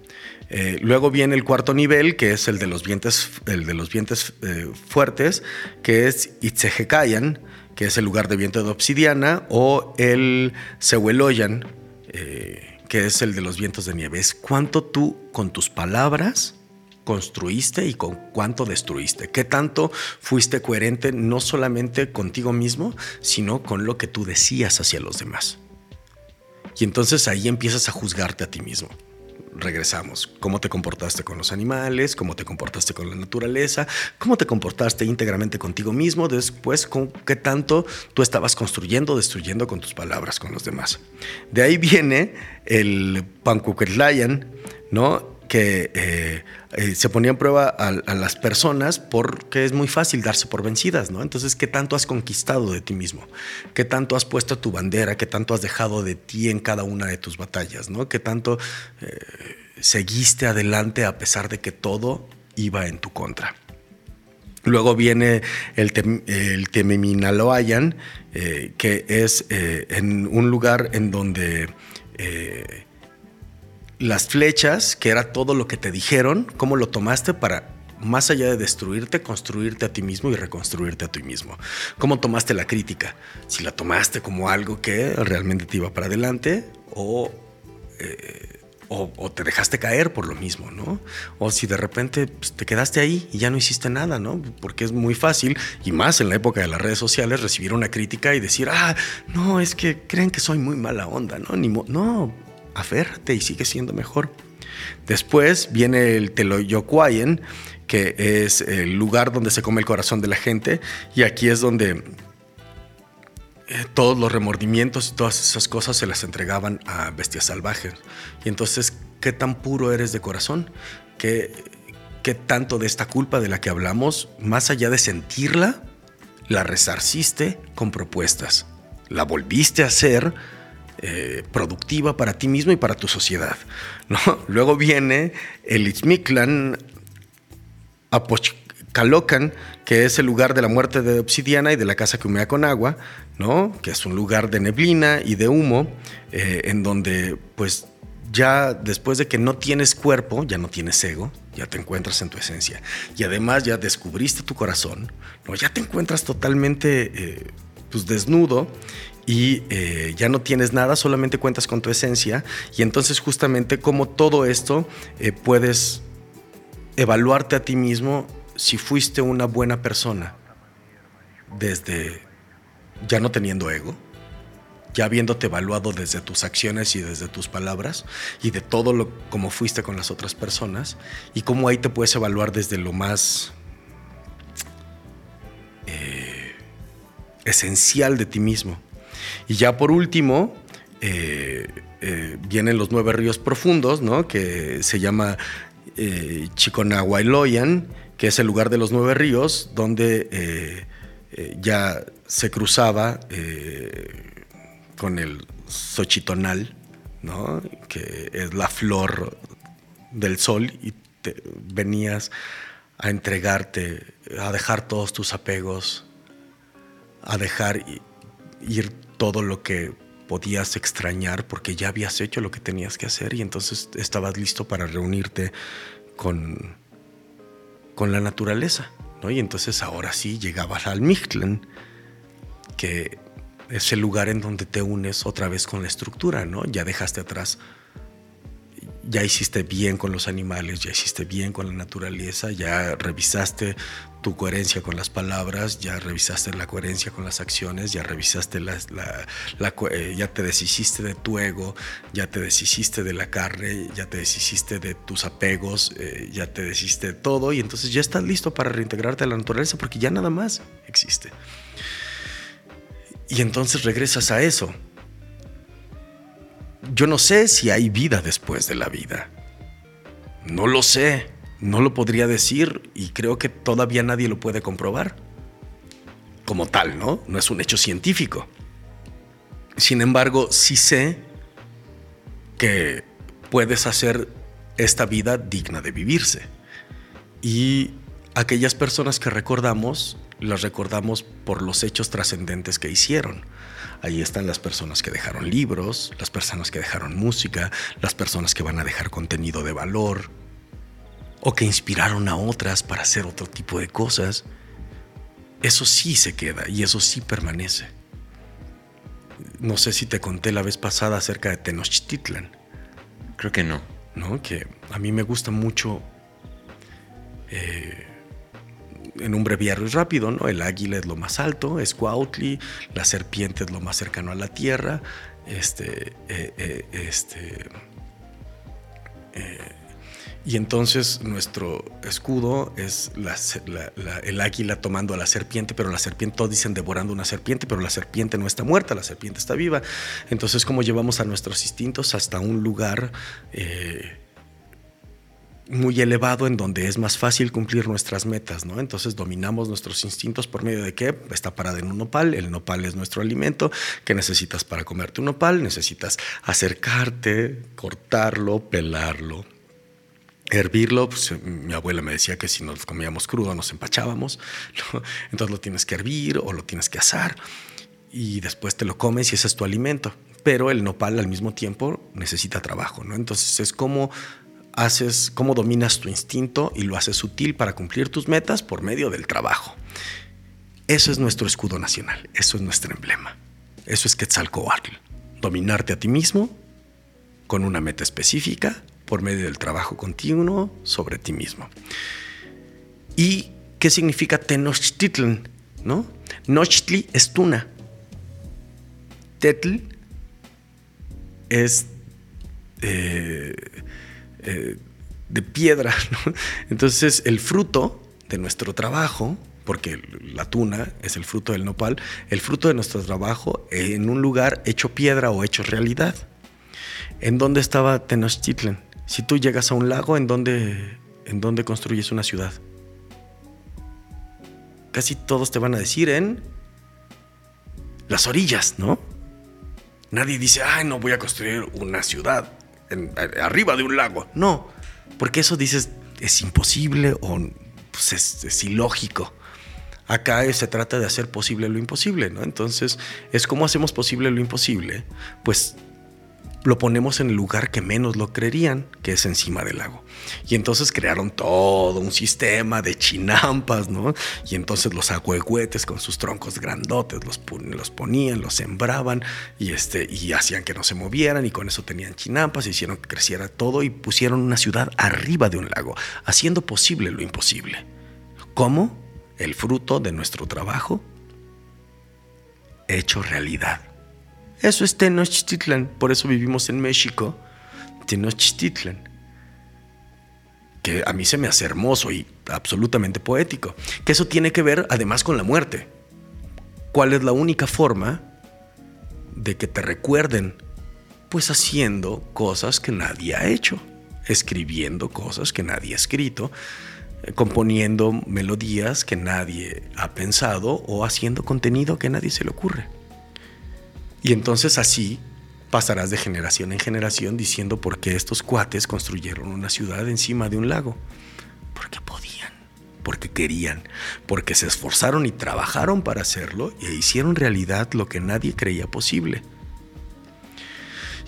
Eh, luego viene el cuarto nivel, que es el de los vientos, el de los vientos eh, fuertes, que es Itzehekayan, que es el lugar de viento de obsidiana, o el Sehueloyan, eh, que es el de los vientos de nieve. Es cuánto tú con tus palabras construiste y con cuánto destruiste. ¿Qué tanto fuiste coherente no solamente contigo mismo, sino con lo que tú decías hacia los demás? Y entonces ahí empiezas a juzgarte a ti mismo. Regresamos. ¿Cómo te comportaste con los animales? ¿Cómo te comportaste con la naturaleza? ¿Cómo te comportaste íntegramente contigo mismo? Después, ¿qué tanto tú estabas construyendo, destruyendo con tus palabras con los demás? De ahí viene el Pankuketlayan, ¿no? Que eh, eh, se ponía en prueba a, las personas porque es muy fácil darse por vencidas, ¿no? Entonces, ¿qué tanto has conquistado de ti mismo? ¿Qué tanto has puesto tu bandera? ¿Qué tanto has dejado de ti en cada una de tus batallas, ¿no? ¿Qué tanto eh, seguiste adelante a pesar de que todo iba en tu contra? Luego viene el, el Tememinaloayan, que es en un lugar en donde las flechas, que era todo lo que te dijeron, cómo lo tomaste para, más allá de destruirte, construirte a ti mismo y reconstruirte a ti mismo. ¿Cómo tomaste la crítica? Si la tomaste como algo que realmente te iba para adelante o, eh, o, te dejaste caer por lo mismo, ¿no? O si de repente pues, te quedaste ahí y ya no hiciste nada, ¿no? Porque es muy fácil, y más en la época de las redes sociales, recibir una crítica y decir, ah, no, es que creen que soy muy mala onda, ¿no? Ni no, aférrate y sigue siendo mejor. Después viene el Teloyocuayen, que es el lugar donde se come el corazón de la gente, y aquí es donde eh, todos los remordimientos y todas esas cosas se las entregaban a bestias salvajes. Y entonces, ¿qué tan puro eres de corazón? ¿Qué, qué tanto de esta culpa de la que hablamos, más allá de sentirla, la resarciste con propuestas? ¿La volviste a hacer? Eh, productiva para ti mismo y para tu sociedad. ¿no? Luego viene el Itzmiklan Apochcalocan, que es el lugar de la muerte de obsidiana y de la casa que humea con agua, ¿no? que es un lugar de neblina y de humo, eh, en donde pues ya después de que no tienes cuerpo, ya no tienes ego, ya te encuentras en tu esencia. Y además ya descubriste tu corazón, ¿no? ya te encuentras totalmente... Eh, pues desnudo y eh, ya no tienes nada, solamente cuentas con tu esencia y entonces justamente como todo esto eh, puedes evaluarte a ti mismo si fuiste una buena persona desde ya no teniendo ego, ya habiéndote evaluado desde tus acciones y desde tus palabras y de todo lo como fuiste con las otras personas y cómo ahí te puedes evaluar desde lo más eh, esencial de ti mismo. Y ya por último, eh, eh, vienen los nueve ríos profundos, ¿no? que se llama eh, Chiconahuayloyan, que es el lugar de los nueve ríos, donde ya se cruzaba con el Xochitonal, ¿no? que es la flor del sol, y venías a entregarte, a dejar todos tus apegos, a dejar ir todo lo que podías extrañar porque ya habías hecho lo que tenías que hacer y entonces estabas listo para reunirte con, con la naturaleza. ¿no? Y entonces ahora sí llegabas al Mictlan, que es el lugar en donde te unes otra vez con la estructura, ¿no? Ya dejaste atrás ya hiciste bien con los animales, ya hiciste bien con la naturaleza, ya revisaste tu coherencia con las palabras, ya revisaste la coherencia con las acciones, ya revisaste la, eh, ya te deshiciste de tu ego, ya te deshiciste de la carne, ya te deshiciste de tus apegos, eh, ya te deshiciste de todo y entonces ya estás listo para reintegrarte a la naturaleza porque ya nada más existe. Y entonces regresas a eso yo no sé si hay vida después de la vida. No lo sé, no lo podría decir y creo que todavía nadie lo puede comprobar. Como tal, ¿no? No es un hecho científico. Sin embargo, sí sé que puedes hacer esta vida digna de vivirse. Y aquellas personas que recordamos, las recordamos por los hechos trascendentes que hicieron Ahí están las personas que dejaron libros, las personas que dejaron música, las personas que van a dejar contenido de valor o que inspiraron a otras para hacer otro tipo de cosas. Eso sí se queda y eso sí permanece. No sé si te conté la vez pasada acerca de Tenochtitlan. Creo que no. ¿No? Que a mí me gusta mucho eh, en un breviario rápido, ¿no? El águila es lo más alto, es Cuautli, la serpiente es lo más cercano a la tierra, este, eh, eh, este, eh, y entonces nuestro escudo es el águila tomando a la serpiente, pero la serpiente, todos dicen devorando una serpiente, pero la serpiente no está muerta, la serpiente está viva. Entonces, ¿cómo llevamos a nuestros instintos hasta un lugar muy elevado en donde es más fácil cumplir nuestras metas, ¿no? Entonces dominamos nuestros instintos por medio de qué? Está parada en un nopal, el nopal es nuestro alimento, ¿qué necesitas para comerte un nopal? Necesitas acercarte, cortarlo, pelarlo, hervirlo, pues, mi abuela me decía que si nos comíamos crudo nos empachábamos, entonces lo tienes que hervir o lo tienes que asar y después te lo comes y ese es tu alimento. Pero el nopal al mismo tiempo necesita trabajo, ¿no? Entonces es como haces, cómo dominas tu instinto y lo haces sutil para cumplir tus metas por medio del trabajo. Eso es nuestro escudo nacional, eso es nuestro emblema. Eso es Quetzalcoatl. Dominarte a ti mismo con una meta específica por medio del trabajo continuo sobre ti mismo. ¿Y qué significa Tenochtitlan? ¿No? Nochtli es tuna. Tetl es eh, eh, de piedra. Entonces el fruto de nuestro trabajo, porque la tuna es el fruto del nopal, el fruto de nuestro trabajo en un lugar hecho piedra o hecho realidad. ¿En dónde estaba Tenochtitlan? Si tú llegas a un lago, ¿en dónde, ¿en dónde construyes una ciudad? Casi todos te van a decir en las orillas, ¿no? Nadie dice, ay, no voy a construir una ciudad arriba de un lago. No, porque eso dices es imposible o pues, es, ilógico. Acá se trata de hacer posible lo imposible, ¿no? Entonces, es como hacemos posible lo imposible. Pues lo ponemos en el lugar que menos lo creerían, que es encima del lago. Y entonces crearon todo un sistema de chinampas, ¿no? Y entonces los agüehuetes con sus troncos grandotes los, los ponían, los sembraban y, este, y hacían que no se movieran y con eso tenían chinampas, hicieron que creciera todo y pusieron una ciudad arriba de un lago, haciendo posible lo imposible. ¿Cómo? El fruto de nuestro trabajo hecho realidad. Eso es Tenochtitlan, por eso vivimos en México, Tenochtitlan. Que a mí se me hace hermoso y absolutamente poético. Que eso tiene que ver además con la muerte. ¿Cuál es la única forma de que te recuerden? Pues haciendo cosas que nadie ha hecho, escribiendo cosas que nadie ha escrito, eh, componiendo melodías que nadie ha pensado o haciendo contenido que nadie se le ocurre. Y entonces así pasarás de generación en generación diciendo por qué estos cuates construyeron una ciudad encima de un lago. Porque podían, porque querían, porque se esforzaron y trabajaron para hacerlo e hicieron realidad lo que nadie creía posible.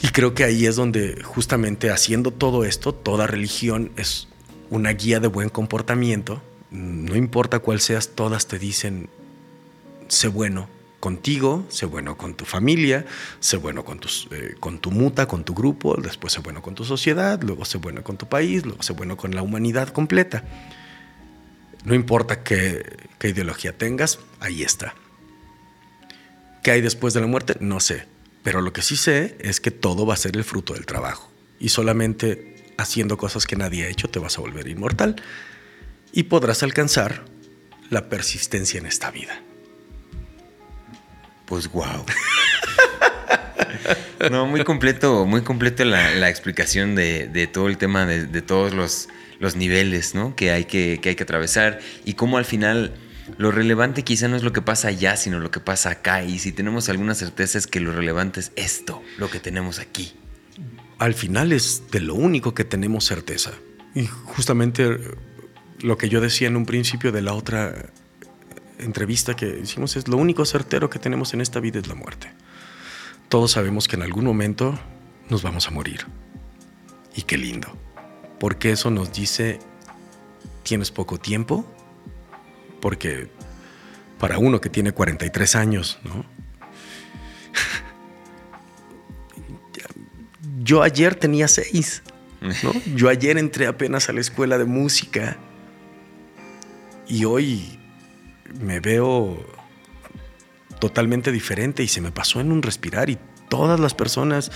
Y creo que ahí es donde justamente haciendo todo esto, toda religión es una guía de buen comportamiento. No importa cuál seas, todas te dicen, sé bueno, contigo, sé bueno con tu familia, sé bueno eh, con tu muta, con tu grupo, después sé bueno con tu sociedad, luego sé bueno con tu país, luego sé bueno con la humanidad completa. No importa qué ideología tengas, ahí está. ¿Qué hay después de la muerte? No sé. Pero lo que sí sé es que todo va a ser el fruto del trabajo. Y solamente haciendo cosas que nadie ha hecho te vas a volver inmortal. Y podrás alcanzar la persistencia en esta vida. Pues wow. no, muy completo, muy completo la, explicación de, todo el tema, de, todos los, niveles ¿no? que, hay que, que hay que atravesar y cómo al final lo relevante quizá no es lo que pasa allá, sino lo que pasa acá. Y si tenemos alguna certeza es que lo relevante es esto, lo que tenemos aquí. Al final es de lo único que tenemos certeza. Y justamente lo que yo decía en un principio de la otra entrevista que hicimos es lo único certero que tenemos en esta vida es la muerte. Todos sabemos que en algún momento nos vamos a morir. Y qué lindo. Porque eso nos dice, tienes poco tiempo, porque para uno que tiene 43 años, ¿no? Yo ayer tenía 6, ¿no? Yo ayer entré apenas a la escuela de música y hoy me veo totalmente diferente y se me pasó en un respirar y todas las personas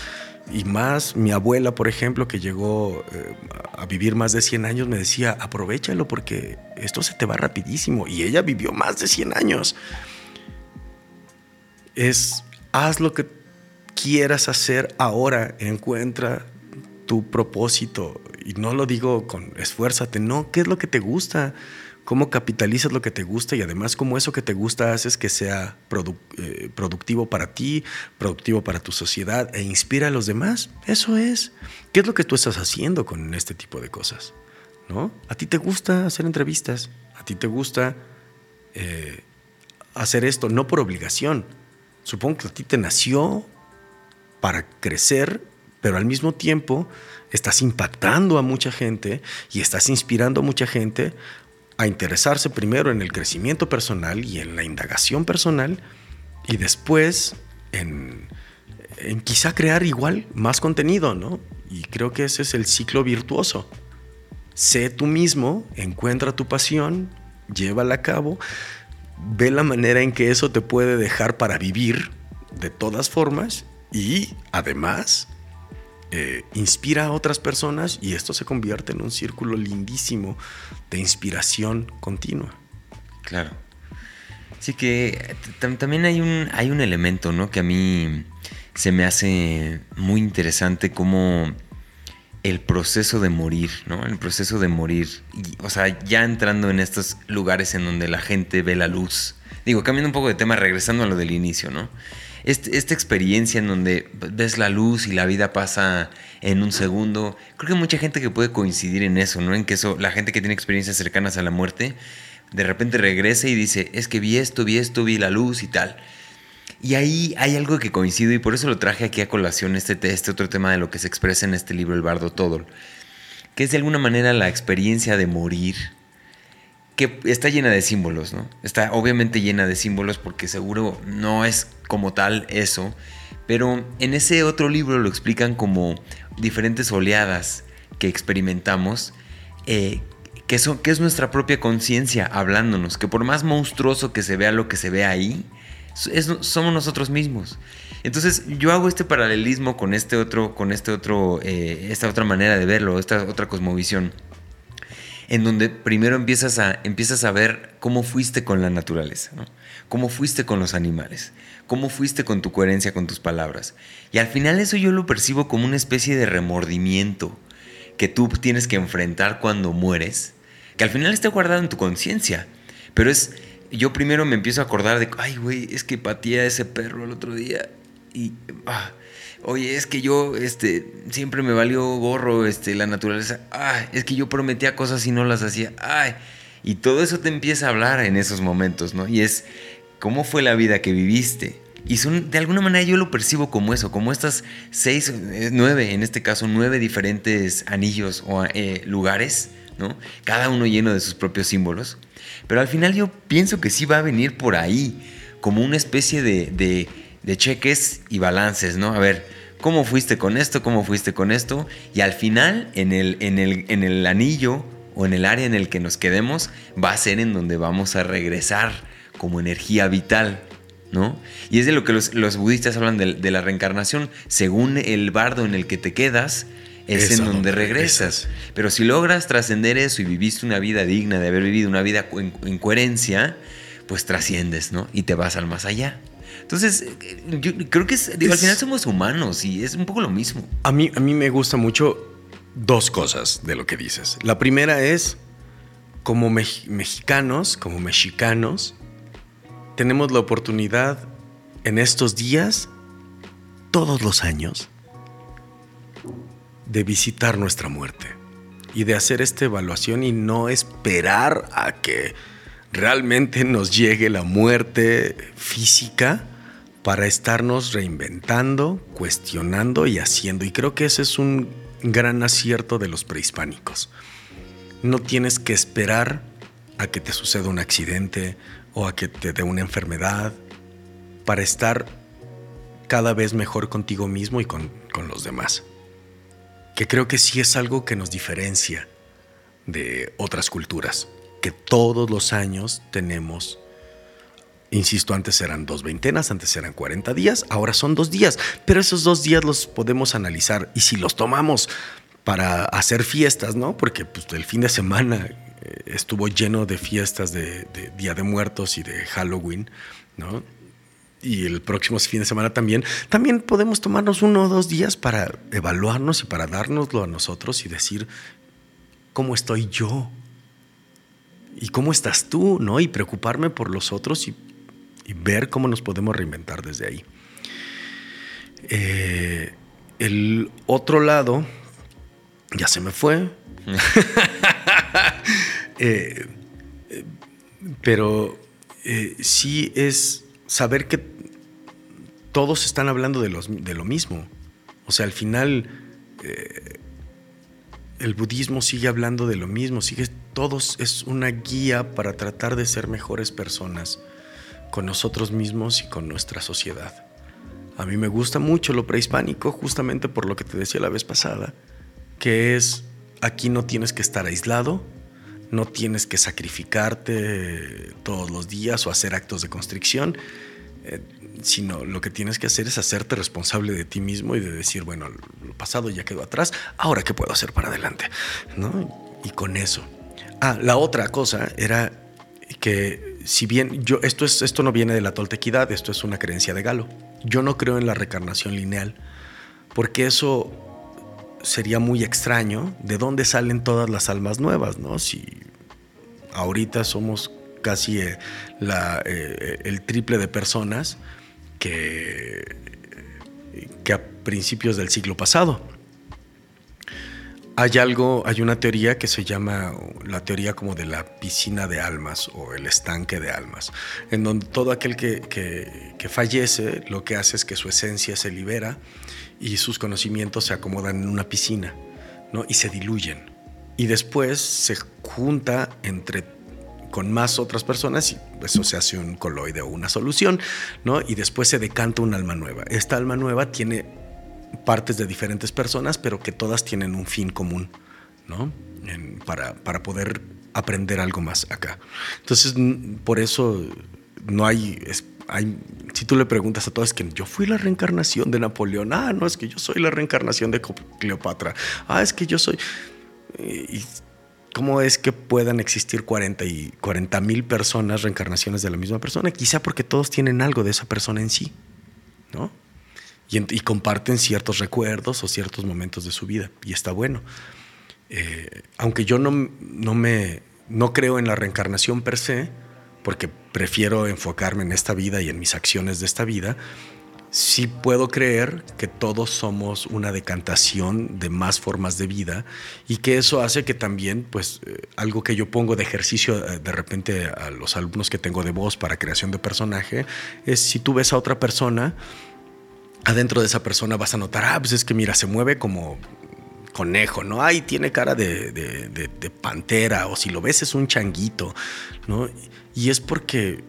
y más mi abuela, por ejemplo, que llegó eh, a vivir más de 100 años, me decía, aprovechalo porque esto se te va rapidísimo. Y ella vivió más de 100 años. Es, haz lo que quieras hacer ahora, encuentra tu propósito. Y no lo digo con esfuérzate, no, ¿qué es lo que te gusta? Cómo capitalizas lo que te gusta y además cómo eso que te gusta haces que sea eh, productivo para ti, productivo para tu sociedad e inspira a los demás. Eso es. ¿Qué es lo que tú estás haciendo con este tipo de cosas? ¿No? A ti te gusta hacer entrevistas, a ti te gusta eh, hacer esto, no por obligación. Supongo que a ti te nació para crecer, pero al mismo tiempo estás impactando a mucha gente y estás inspirando a mucha gente a interesarse primero en el crecimiento personal y en la indagación personal y después en, quizá crear igual más contenido, ¿no? Y creo que ese es el ciclo virtuoso. Sé tú mismo, encuentra tu pasión, llévala a cabo, ve la manera en que eso te puede dejar para vivir de todas formas y además eh, inspira a otras personas y esto se convierte en un círculo lindísimo de inspiración continua. Claro. Sí que también hay un, hay un elemento, ¿no? Que a mí se me hace muy interesante como el proceso de morir, ¿no? El proceso de morir. o sea, ya entrando en estos lugares en donde la gente ve la luz. Digo, cambiando un poco de tema, regresando a lo del inicio, ¿no? Este, esta experiencia en donde ves la luz y la vida pasa en un segundo, creo que hay mucha gente que puede coincidir en eso, ¿no? En que eso, la gente que tiene experiencias cercanas a la muerte, de repente regresa y dice, es que vi esto, vi esto, vi la luz y tal. Y ahí hay algo que coincido y por eso lo traje aquí a colación, este, este otro tema de lo que se expresa en este libro, El Bardo Todo, que es de alguna manera la experiencia de morir, que está llena de símbolos, ¿no? Está obviamente llena de símbolos porque seguro no es como tal eso, pero en ese otro libro lo explican como diferentes oleadas que experimentamos, eh, que, son, que es nuestra propia conciencia hablándonos, que por más monstruoso que se vea lo que se ve ahí, somos nosotros mismos. Entonces yo hago este paralelismo con este otro, con este otro, eh, esta otra manera de verlo, esta otra cosmovisión, en donde primero empiezas a, empiezas a ver cómo fuiste con la naturaleza, cómo fuiste con los animales, cómo fuiste con tu coherencia con tus palabras. Y al final eso yo lo percibo como una especie de remordimiento que tú tienes que enfrentar cuando mueres, que al final está guardado en tu conciencia, pero es yo primero me empiezo a acordar de, ay, güey, es que patía ese perro el otro día y, ah, oye, es que yo, este, siempre me valió gorro, este, la naturaleza, ay, es que yo prometía cosas y no las hacía, ay, y todo eso te empieza a hablar en esos momentos, ¿no? Y es, ¿cómo fue la vida que viviste? Y son, de alguna manera yo lo percibo como eso, como estas seis, eh, nueve, en este caso, nueve diferentes anillos o eh, lugares, ¿no? Cada uno lleno de sus propios símbolos pero al final yo pienso que sí va a venir por ahí, como una especie de, cheques y balances, ¿no? A ver, ¿cómo fuiste con esto? ¿Cómo fuiste con esto? Y al final, en el, en el, en el anillo o en el área en el que nos quedemos, va a ser en donde vamos a regresar como energía vital. ¿No? Y es de lo que los, budistas hablan de, de, la reencarnación. Según el bardo en el que te quedas, es en donde regresas. Pero si logras trascender eso y viviste una vida digna de haber vivido una vida en, coherencia, pues trasciendes, ¿no? Y te vas al más allá. Entonces, yo creo que al final somos humanos y es un poco lo mismo. A mí, a mí me gusta mucho dos cosas de lo que dices. La primera es, como mexicanos, como mexicanos, tenemos la oportunidad en estos días, todos los años, de visitar nuestra muerte y de hacer esta evaluación y no esperar a que realmente nos llegue la muerte física para estarnos reinventando, cuestionando y haciendo. Y creo que ese es un gran acierto de los prehispánicos. No tienes que esperar a que te suceda un accidente o a que te dé una enfermedad para estar cada vez mejor contigo mismo y con, con los demás que creo que sí es algo que nos diferencia de otras culturas, que todos los años tenemos, insisto, antes eran dos veintenas, antes eran 40 días, ahora son dos días, pero esos dos días los podemos analizar y si los tomamos para hacer fiestas, ¿no? Porque pues, el fin de semana eh, estuvo lleno de fiestas de, Día de Muertos y de Halloween, ¿no? y el próximo fin de semana también, también podemos tomarnos uno o dos días para evaluarnos y para dárnoslo a nosotros y decir, ¿cómo estoy yo? ¿Y cómo estás tú? ¿no? Y preocuparme por los otros y, ver cómo nos podemos reinventar desde ahí. Eh, el otro lado, ya se me fue. Eh, eh, pero sí es saber que todos están hablando de, de lo mismo. O sea, al final eh, el budismo sigue hablando de lo mismo, sigue todos es una guía para tratar de ser mejores personas con nosotros mismos y con nuestra sociedad. A mí me gusta mucho lo prehispánico justamente por lo que te decía la vez pasada, que es aquí no tienes que estar aislado, no tienes que sacrificarte todos los días o hacer actos de constricción, eh, sino lo que tienes que hacer es hacerte responsable de ti mismo y de decir, bueno, lo pasado ya quedó atrás, ahora qué puedo hacer para adelante, ¿no? Y con eso. Ah, la otra cosa era que si bien yo esto es esto no viene de la toltequidad, esto es una creencia de Galo. Yo no creo en la reencarnación lineal, porque eso sería muy extraño de dónde salen todas las almas nuevas, ¿no? Si ahorita somos casi eh, eh, el triple de personas que, que a principios del siglo pasado. Hay algo, hay una teoría que se llama la teoría como de la piscina de almas o el estanque de almas, en donde todo aquel que, que, fallece lo que hace es que su esencia se libera y sus conocimientos se acomodan en una piscina ¿no? y se diluyen. Y después se junta entre con más otras personas y eso se hace un coloide o una solución, ¿no? Y después se decanta un alma nueva. Esta alma nueva tiene partes de diferentes personas, pero que todas tienen un fin común, ¿no? para, para, poder aprender algo más acá. Entonces, por eso no hay, hay, si tú le preguntas a todos, es que yo fui la reencarnación de Napoleón, ah, no, es que yo soy la reencarnación de Cleopatra, ah, es que yo soy... Y, ¿Cómo es que puedan existir 40 y 40 mil personas, reencarnaciones de la misma persona? Quizá porque todos tienen algo de esa persona en sí, ¿no? Y, comparten ciertos recuerdos o ciertos momentos de su vida y está bueno. Eh, aunque yo no, no, me, no creo en la reencarnación per se, porque prefiero enfocarme en esta vida y en mis acciones de esta vida, sí puedo creer que todos somos una decantación de más formas de vida y que eso hace que también, pues, eh, algo que yo pongo de ejercicio eh, de repente a los alumnos que tengo de voz para creación de personaje, es si tú ves a otra persona, adentro de esa persona vas a notar, ah, pues es que mira, se mueve como conejo, ¿no? Ay, tiene cara de, pantera, o si lo ves es un changuito, ¿no? Y es porque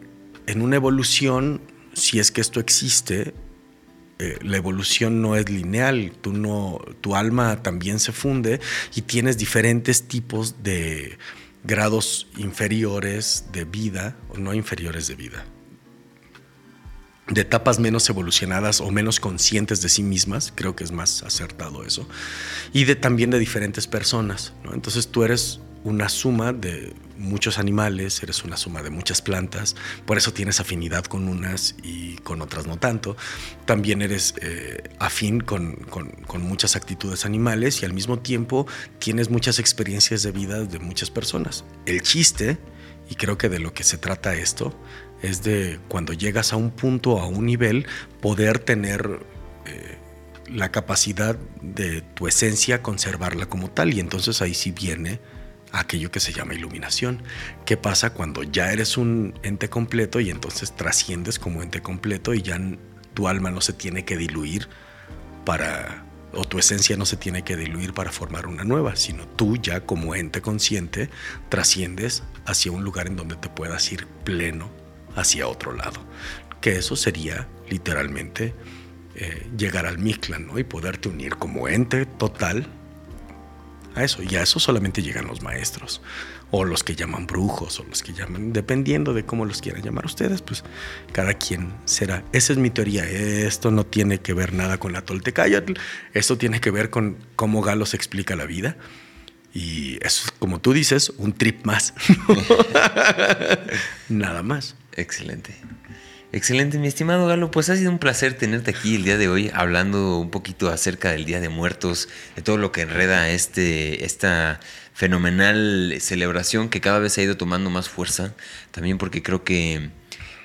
en una evolución, si es que esto existe, eh, la evolución no es lineal, tú no, tu alma también se funde y tienes diferentes tipos de grados inferiores de vida, o no inferiores de vida, de etapas menos evolucionadas o menos conscientes de sí mismas, creo que es más acertado eso, y de también de diferentes personas. Entonces tú eres una suma de muchos animales, eres una suma de muchas plantas, por eso tienes afinidad con unas y con otras no tanto. También eres eh, afín con, con, muchas actitudes animales y al mismo tiempo tienes muchas experiencias de vida de muchas personas. El chiste, y creo que de lo que se trata esto, es de cuando llegas a un punto, a un nivel, poder tener eh, la capacidad de tu esencia, conservarla como tal. Y entonces ahí sí viene aquello que se llama iluminación. ¿Qué pasa cuando ya eres un ente completo y entonces trasciendes como ente completo y ya tu alma no se tiene que diluir para o tu esencia no se tiene que diluir para formar una nueva, sino tú ya como ente consciente trasciendes hacia un lugar en donde te puedas ir pleno hacia otro lado. Que eso sería literalmente eh, llegar al Mictlan ¿no? y poderte unir como ente total a eso. Y a eso solamente llegan los maestros, o los que llaman brujos, o los que llaman, dependiendo de cómo los quieran llamar ustedes, pues cada quien será. Esa es mi teoría. Esto no tiene que ver nada con la Toltecayotl, esto tiene que ver con cómo Galos explica la vida. Y eso es, como tú dices, un trip más. Nada más. Excelente. Excelente, mi estimado Galo. Pues ha sido un placer tenerte aquí el día de hoy, hablando un poquito acerca del Día de Muertos, de todo lo que enreda este, esta fenomenal celebración que cada vez ha ido tomando más fuerza. También porque creo que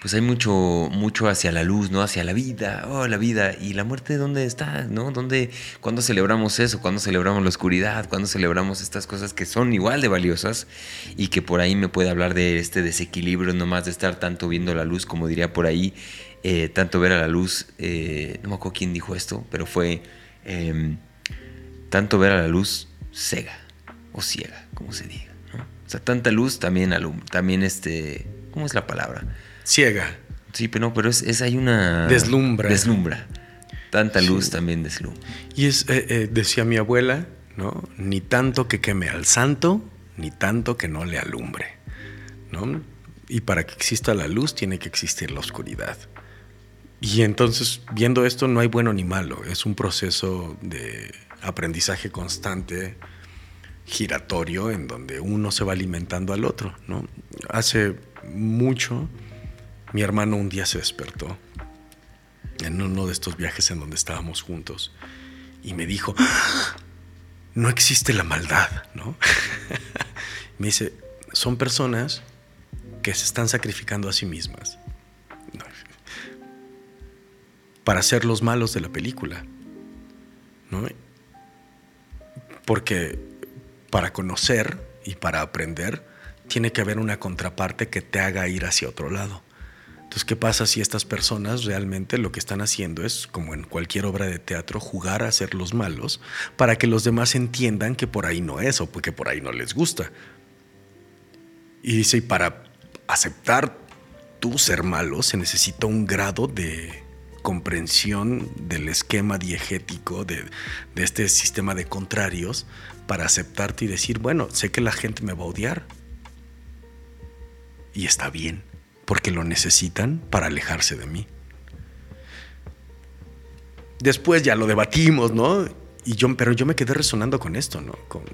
pues hay mucho, mucho hacia la luz, ¿no? Hacia la vida, oh, la vida. ¿Y la muerte dónde está, no? ¿Dónde, ¿Cuándo celebramos eso? ¿Cuándo celebramos la oscuridad? ¿Cuándo celebramos estas cosas que son igual de valiosas? Y que por ahí me puede hablar de este desequilibrio, nomás de estar tanto viendo la luz, como diría por ahí, eh, tanto ver a la luz, eh, no me acuerdo quién dijo esto, pero fue em, tanto ver a la luz cega o ciega, como se diga. ¿no? O sea, tanta luz también también este, ¿cómo es la palabra? Ciega. Sí, pero no, pero es, es hay una... Deslumbra. Deslumbra. Tanta luz también deslumbra. Y es, eh, eh, decía mi abuela, ¿no? Ni tanto que queme al santo, ni tanto que no le alumbre, ¿no? Y para que exista la luz tiene que existir la oscuridad. Y entonces, viendo esto, no hay bueno ni malo. Es un proceso de aprendizaje constante, giratorio, en donde uno se va alimentando al otro, ¿no? Hace mucho mi hermano un día se despertó en uno de estos viajes en donde estábamos juntos y me dijo, ah, no existe la maldad, ¿no? me dice, son personas que se están sacrificando a sí mismas para ser los malos de la película, ¿no? Porque para conocer y para aprender, tiene que haber una contraparte que te haga ir hacia otro lado. Entonces, ¿qué pasa si estas personas realmente lo que están haciendo es, como en cualquier obra de teatro, jugar a ser los malos para que los demás entiendan que por ahí no es o que por ahí no les gusta? Y dice, y para aceptar tú ser malo se necesita un grado de comprensión del esquema diegético de, de este sistema de contrarios para aceptarte y decir, bueno, sé que la gente me va a odiar, y está bien, porque lo necesitan para alejarse de mí. Después ya lo debatimos, ¿no? Y yo, pero yo me quedé resonando con esto, ¿no? Con,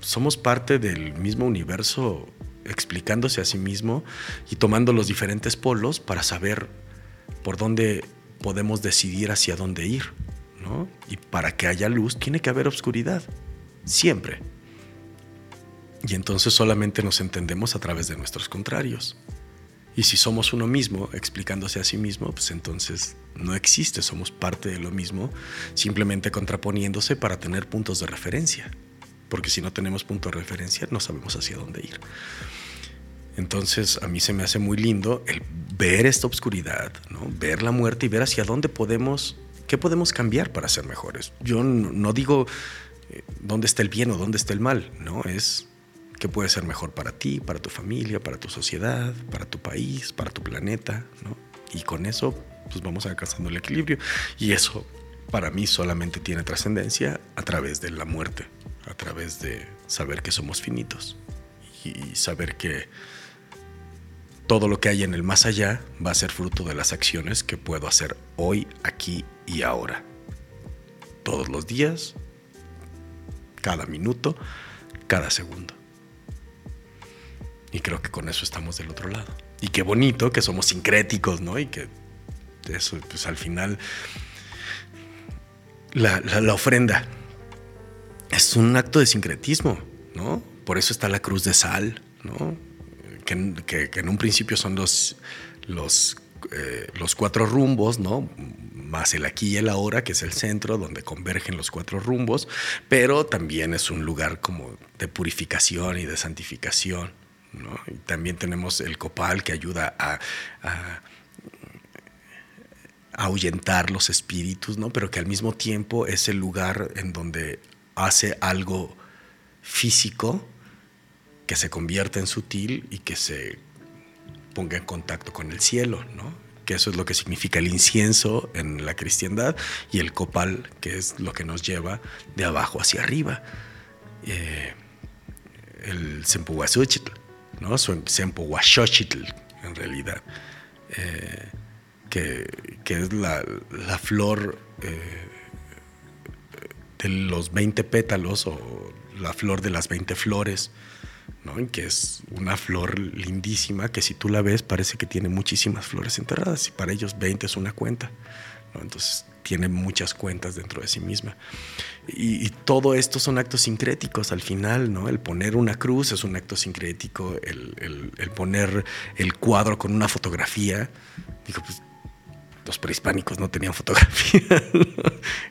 somos parte del mismo universo explicándose a sí mismo y tomando los diferentes polos para saber por dónde podemos decidir hacia dónde ir, ¿no? Y para que haya luz tiene que haber oscuridad, siempre. Y entonces solamente nos entendemos a través de nuestros contrarios. Y si somos uno mismo, explicándose a sí mismo, pues entonces no existe, somos parte de lo mismo, simplemente contraponiéndose para tener puntos de referencia. Porque si no tenemos punto de referencia, no sabemos hacia dónde ir. Entonces a mí se me hace muy lindo el ver esta oscuridad, ¿no? ver la muerte y ver hacia dónde podemos, qué podemos cambiar para ser mejores. Yo no, digo eh, dónde está el bien o dónde está el mal, no, es que puede ser mejor para ti, para tu familia, para tu sociedad, para tu país, para tu planeta, ¿no? Y con eso, pues vamos alcanzando el equilibrio. Y eso, para mí, solamente tiene trascendencia a través de la muerte, a través de saber que somos finitos y saber que todo lo que hay en el más allá va a ser fruto de las acciones que puedo hacer hoy, aquí y ahora. Todos los días, cada minuto, cada segundo. Y creo que con eso estamos del otro lado. Y qué bonito que somos sincréticos, ¿no? Y que eso, pues al final, la, ofrenda es un acto de sincretismo, ¿no? Por eso está la cruz de sal, ¿no? Que, en un principio son los, los, eh, los cuatro rumbos, ¿no? Más el aquí y el ahora, que es el centro donde convergen los cuatro rumbos, pero también es un lugar como de purificación y de santificación. Y también tenemos el copal que ayuda a, ahuyentar los espíritus, ¿no? pero que al mismo tiempo es el lugar en donde hace algo físico que se convierta en sutil y que se ponga en contacto con el cielo, ¿no? que eso es lo que significa el incienso en la cristiandad y el copal, que es lo que nos lleva de abajo hacia arriba. Eh, el Sempuhuazuchitl ¿no? Sempohuaxochitl, en realidad, eh, que, es la, flor eh, de los 20 pétalos o la flor de las 20 flores, ¿no? que es una flor lindísima que si tú la ves parece que tiene muchísimas flores enterradas y para ellos 20 es una cuenta. Entonces tiene muchas cuentas dentro de sí misma. Y, todo esto son actos sincréticos al final, ¿no? El poner una cruz es un acto sincrético, el, poner el cuadro con una fotografía. Digo, pues los prehispánicos no tenían fotografía.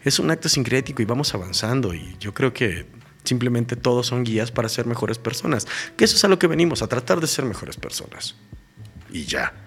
es un acto sincrético y vamos avanzando y yo creo que simplemente todos son guías para ser mejores personas. Que eso es a lo que venimos, a tratar de ser mejores personas. Y ya.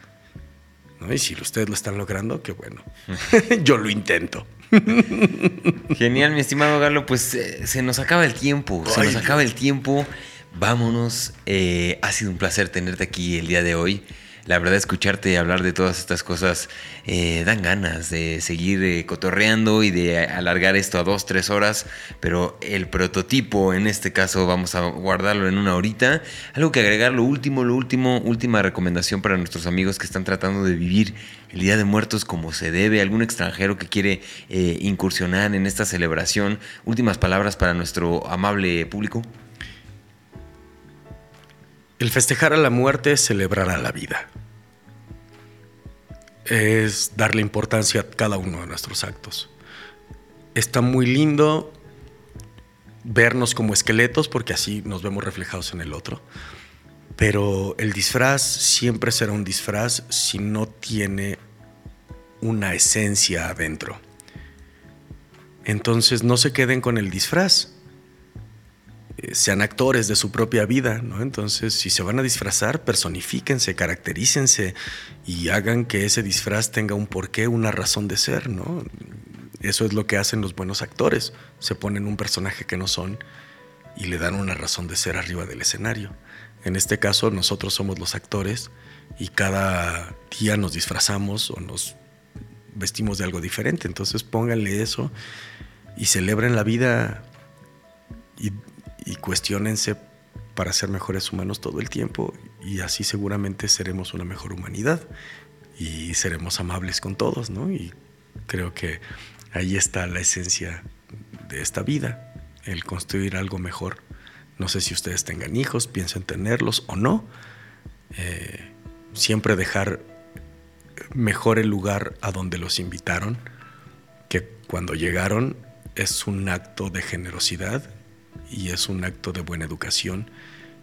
Y si ustedes lo están logrando, qué bueno. Yo lo intento. Genial, mi estimado Galo. Pues eh, se nos acaba el tiempo. Se nos acaba el tiempo. Vámonos. Eh, ha sido un placer tenerte aquí el día de hoy la verdad escucharte hablar de todas estas cosas eh, dan ganas de seguir eh, cotorreando y de alargar esto a dos, tres horas, pero el prototipo en este caso vamos a guardarlo en una horita. Algo que agregar, lo último, lo último, última recomendación para nuestros amigos que están tratando de vivir el Día de Muertos como se debe, algún extranjero que quiere eh, incursionar en esta celebración. Últimas palabras para nuestro amable público. El festejar a la muerte es celebrar a la vida. Es darle importancia a cada uno de nuestros actos. Está muy lindo vernos como esqueletos porque así nos vemos reflejados en el otro. Pero el disfraz siempre será un disfraz si no tiene una esencia adentro. Entonces no se queden con el disfraz, sean actores de su propia vida, ¿no? Entonces, si se van a disfrazar, personifíquense, caracterícense y hagan que ese disfraz tenga un porqué, una razón de ser, ¿no? Eso es lo que hacen los buenos actores. Se ponen un personaje que no son y le dan una razón de ser arriba del escenario. En este caso, nosotros somos los actores y cada día nos disfrazamos o nos vestimos de algo diferente. Entonces pónganle eso y celebren la vida y, y cuestionense para ser mejores humanos todo el tiempo y así seguramente seremos una mejor humanidad y seremos amables con todos, ¿no? Y creo que ahí está la esencia de esta vida, el construir algo mejor. No sé si ustedes tengan hijos, piensen tenerlos o no. Eh, siempre dejar mejor el lugar a donde los invitaron, que cuando llegaron es un acto de generosidad y es un acto de buena educación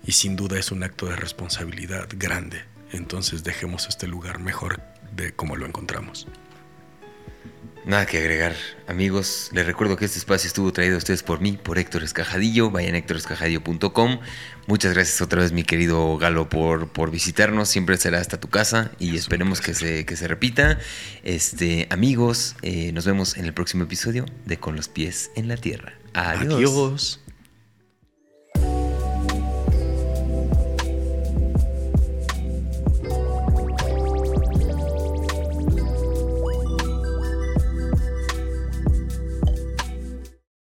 y sin duda es un acto de responsabilidad grande. Entonces dejemos este lugar mejor de como lo encontramos. Nada que agregar, amigos. Les recuerdo que este espacio estuvo traído a ustedes por mí, por Héctor Escajadillo. Vayan a héctorescajadillo.com. Muchas gracias otra vez, mi querido Galo, por, por visitarnos. Siempre será hasta tu casa y esperemos que se, que se repita. Este, amigos, eh, nos vemos en el próximo episodio de Con los pies en la tierra. Adiós. Adiós.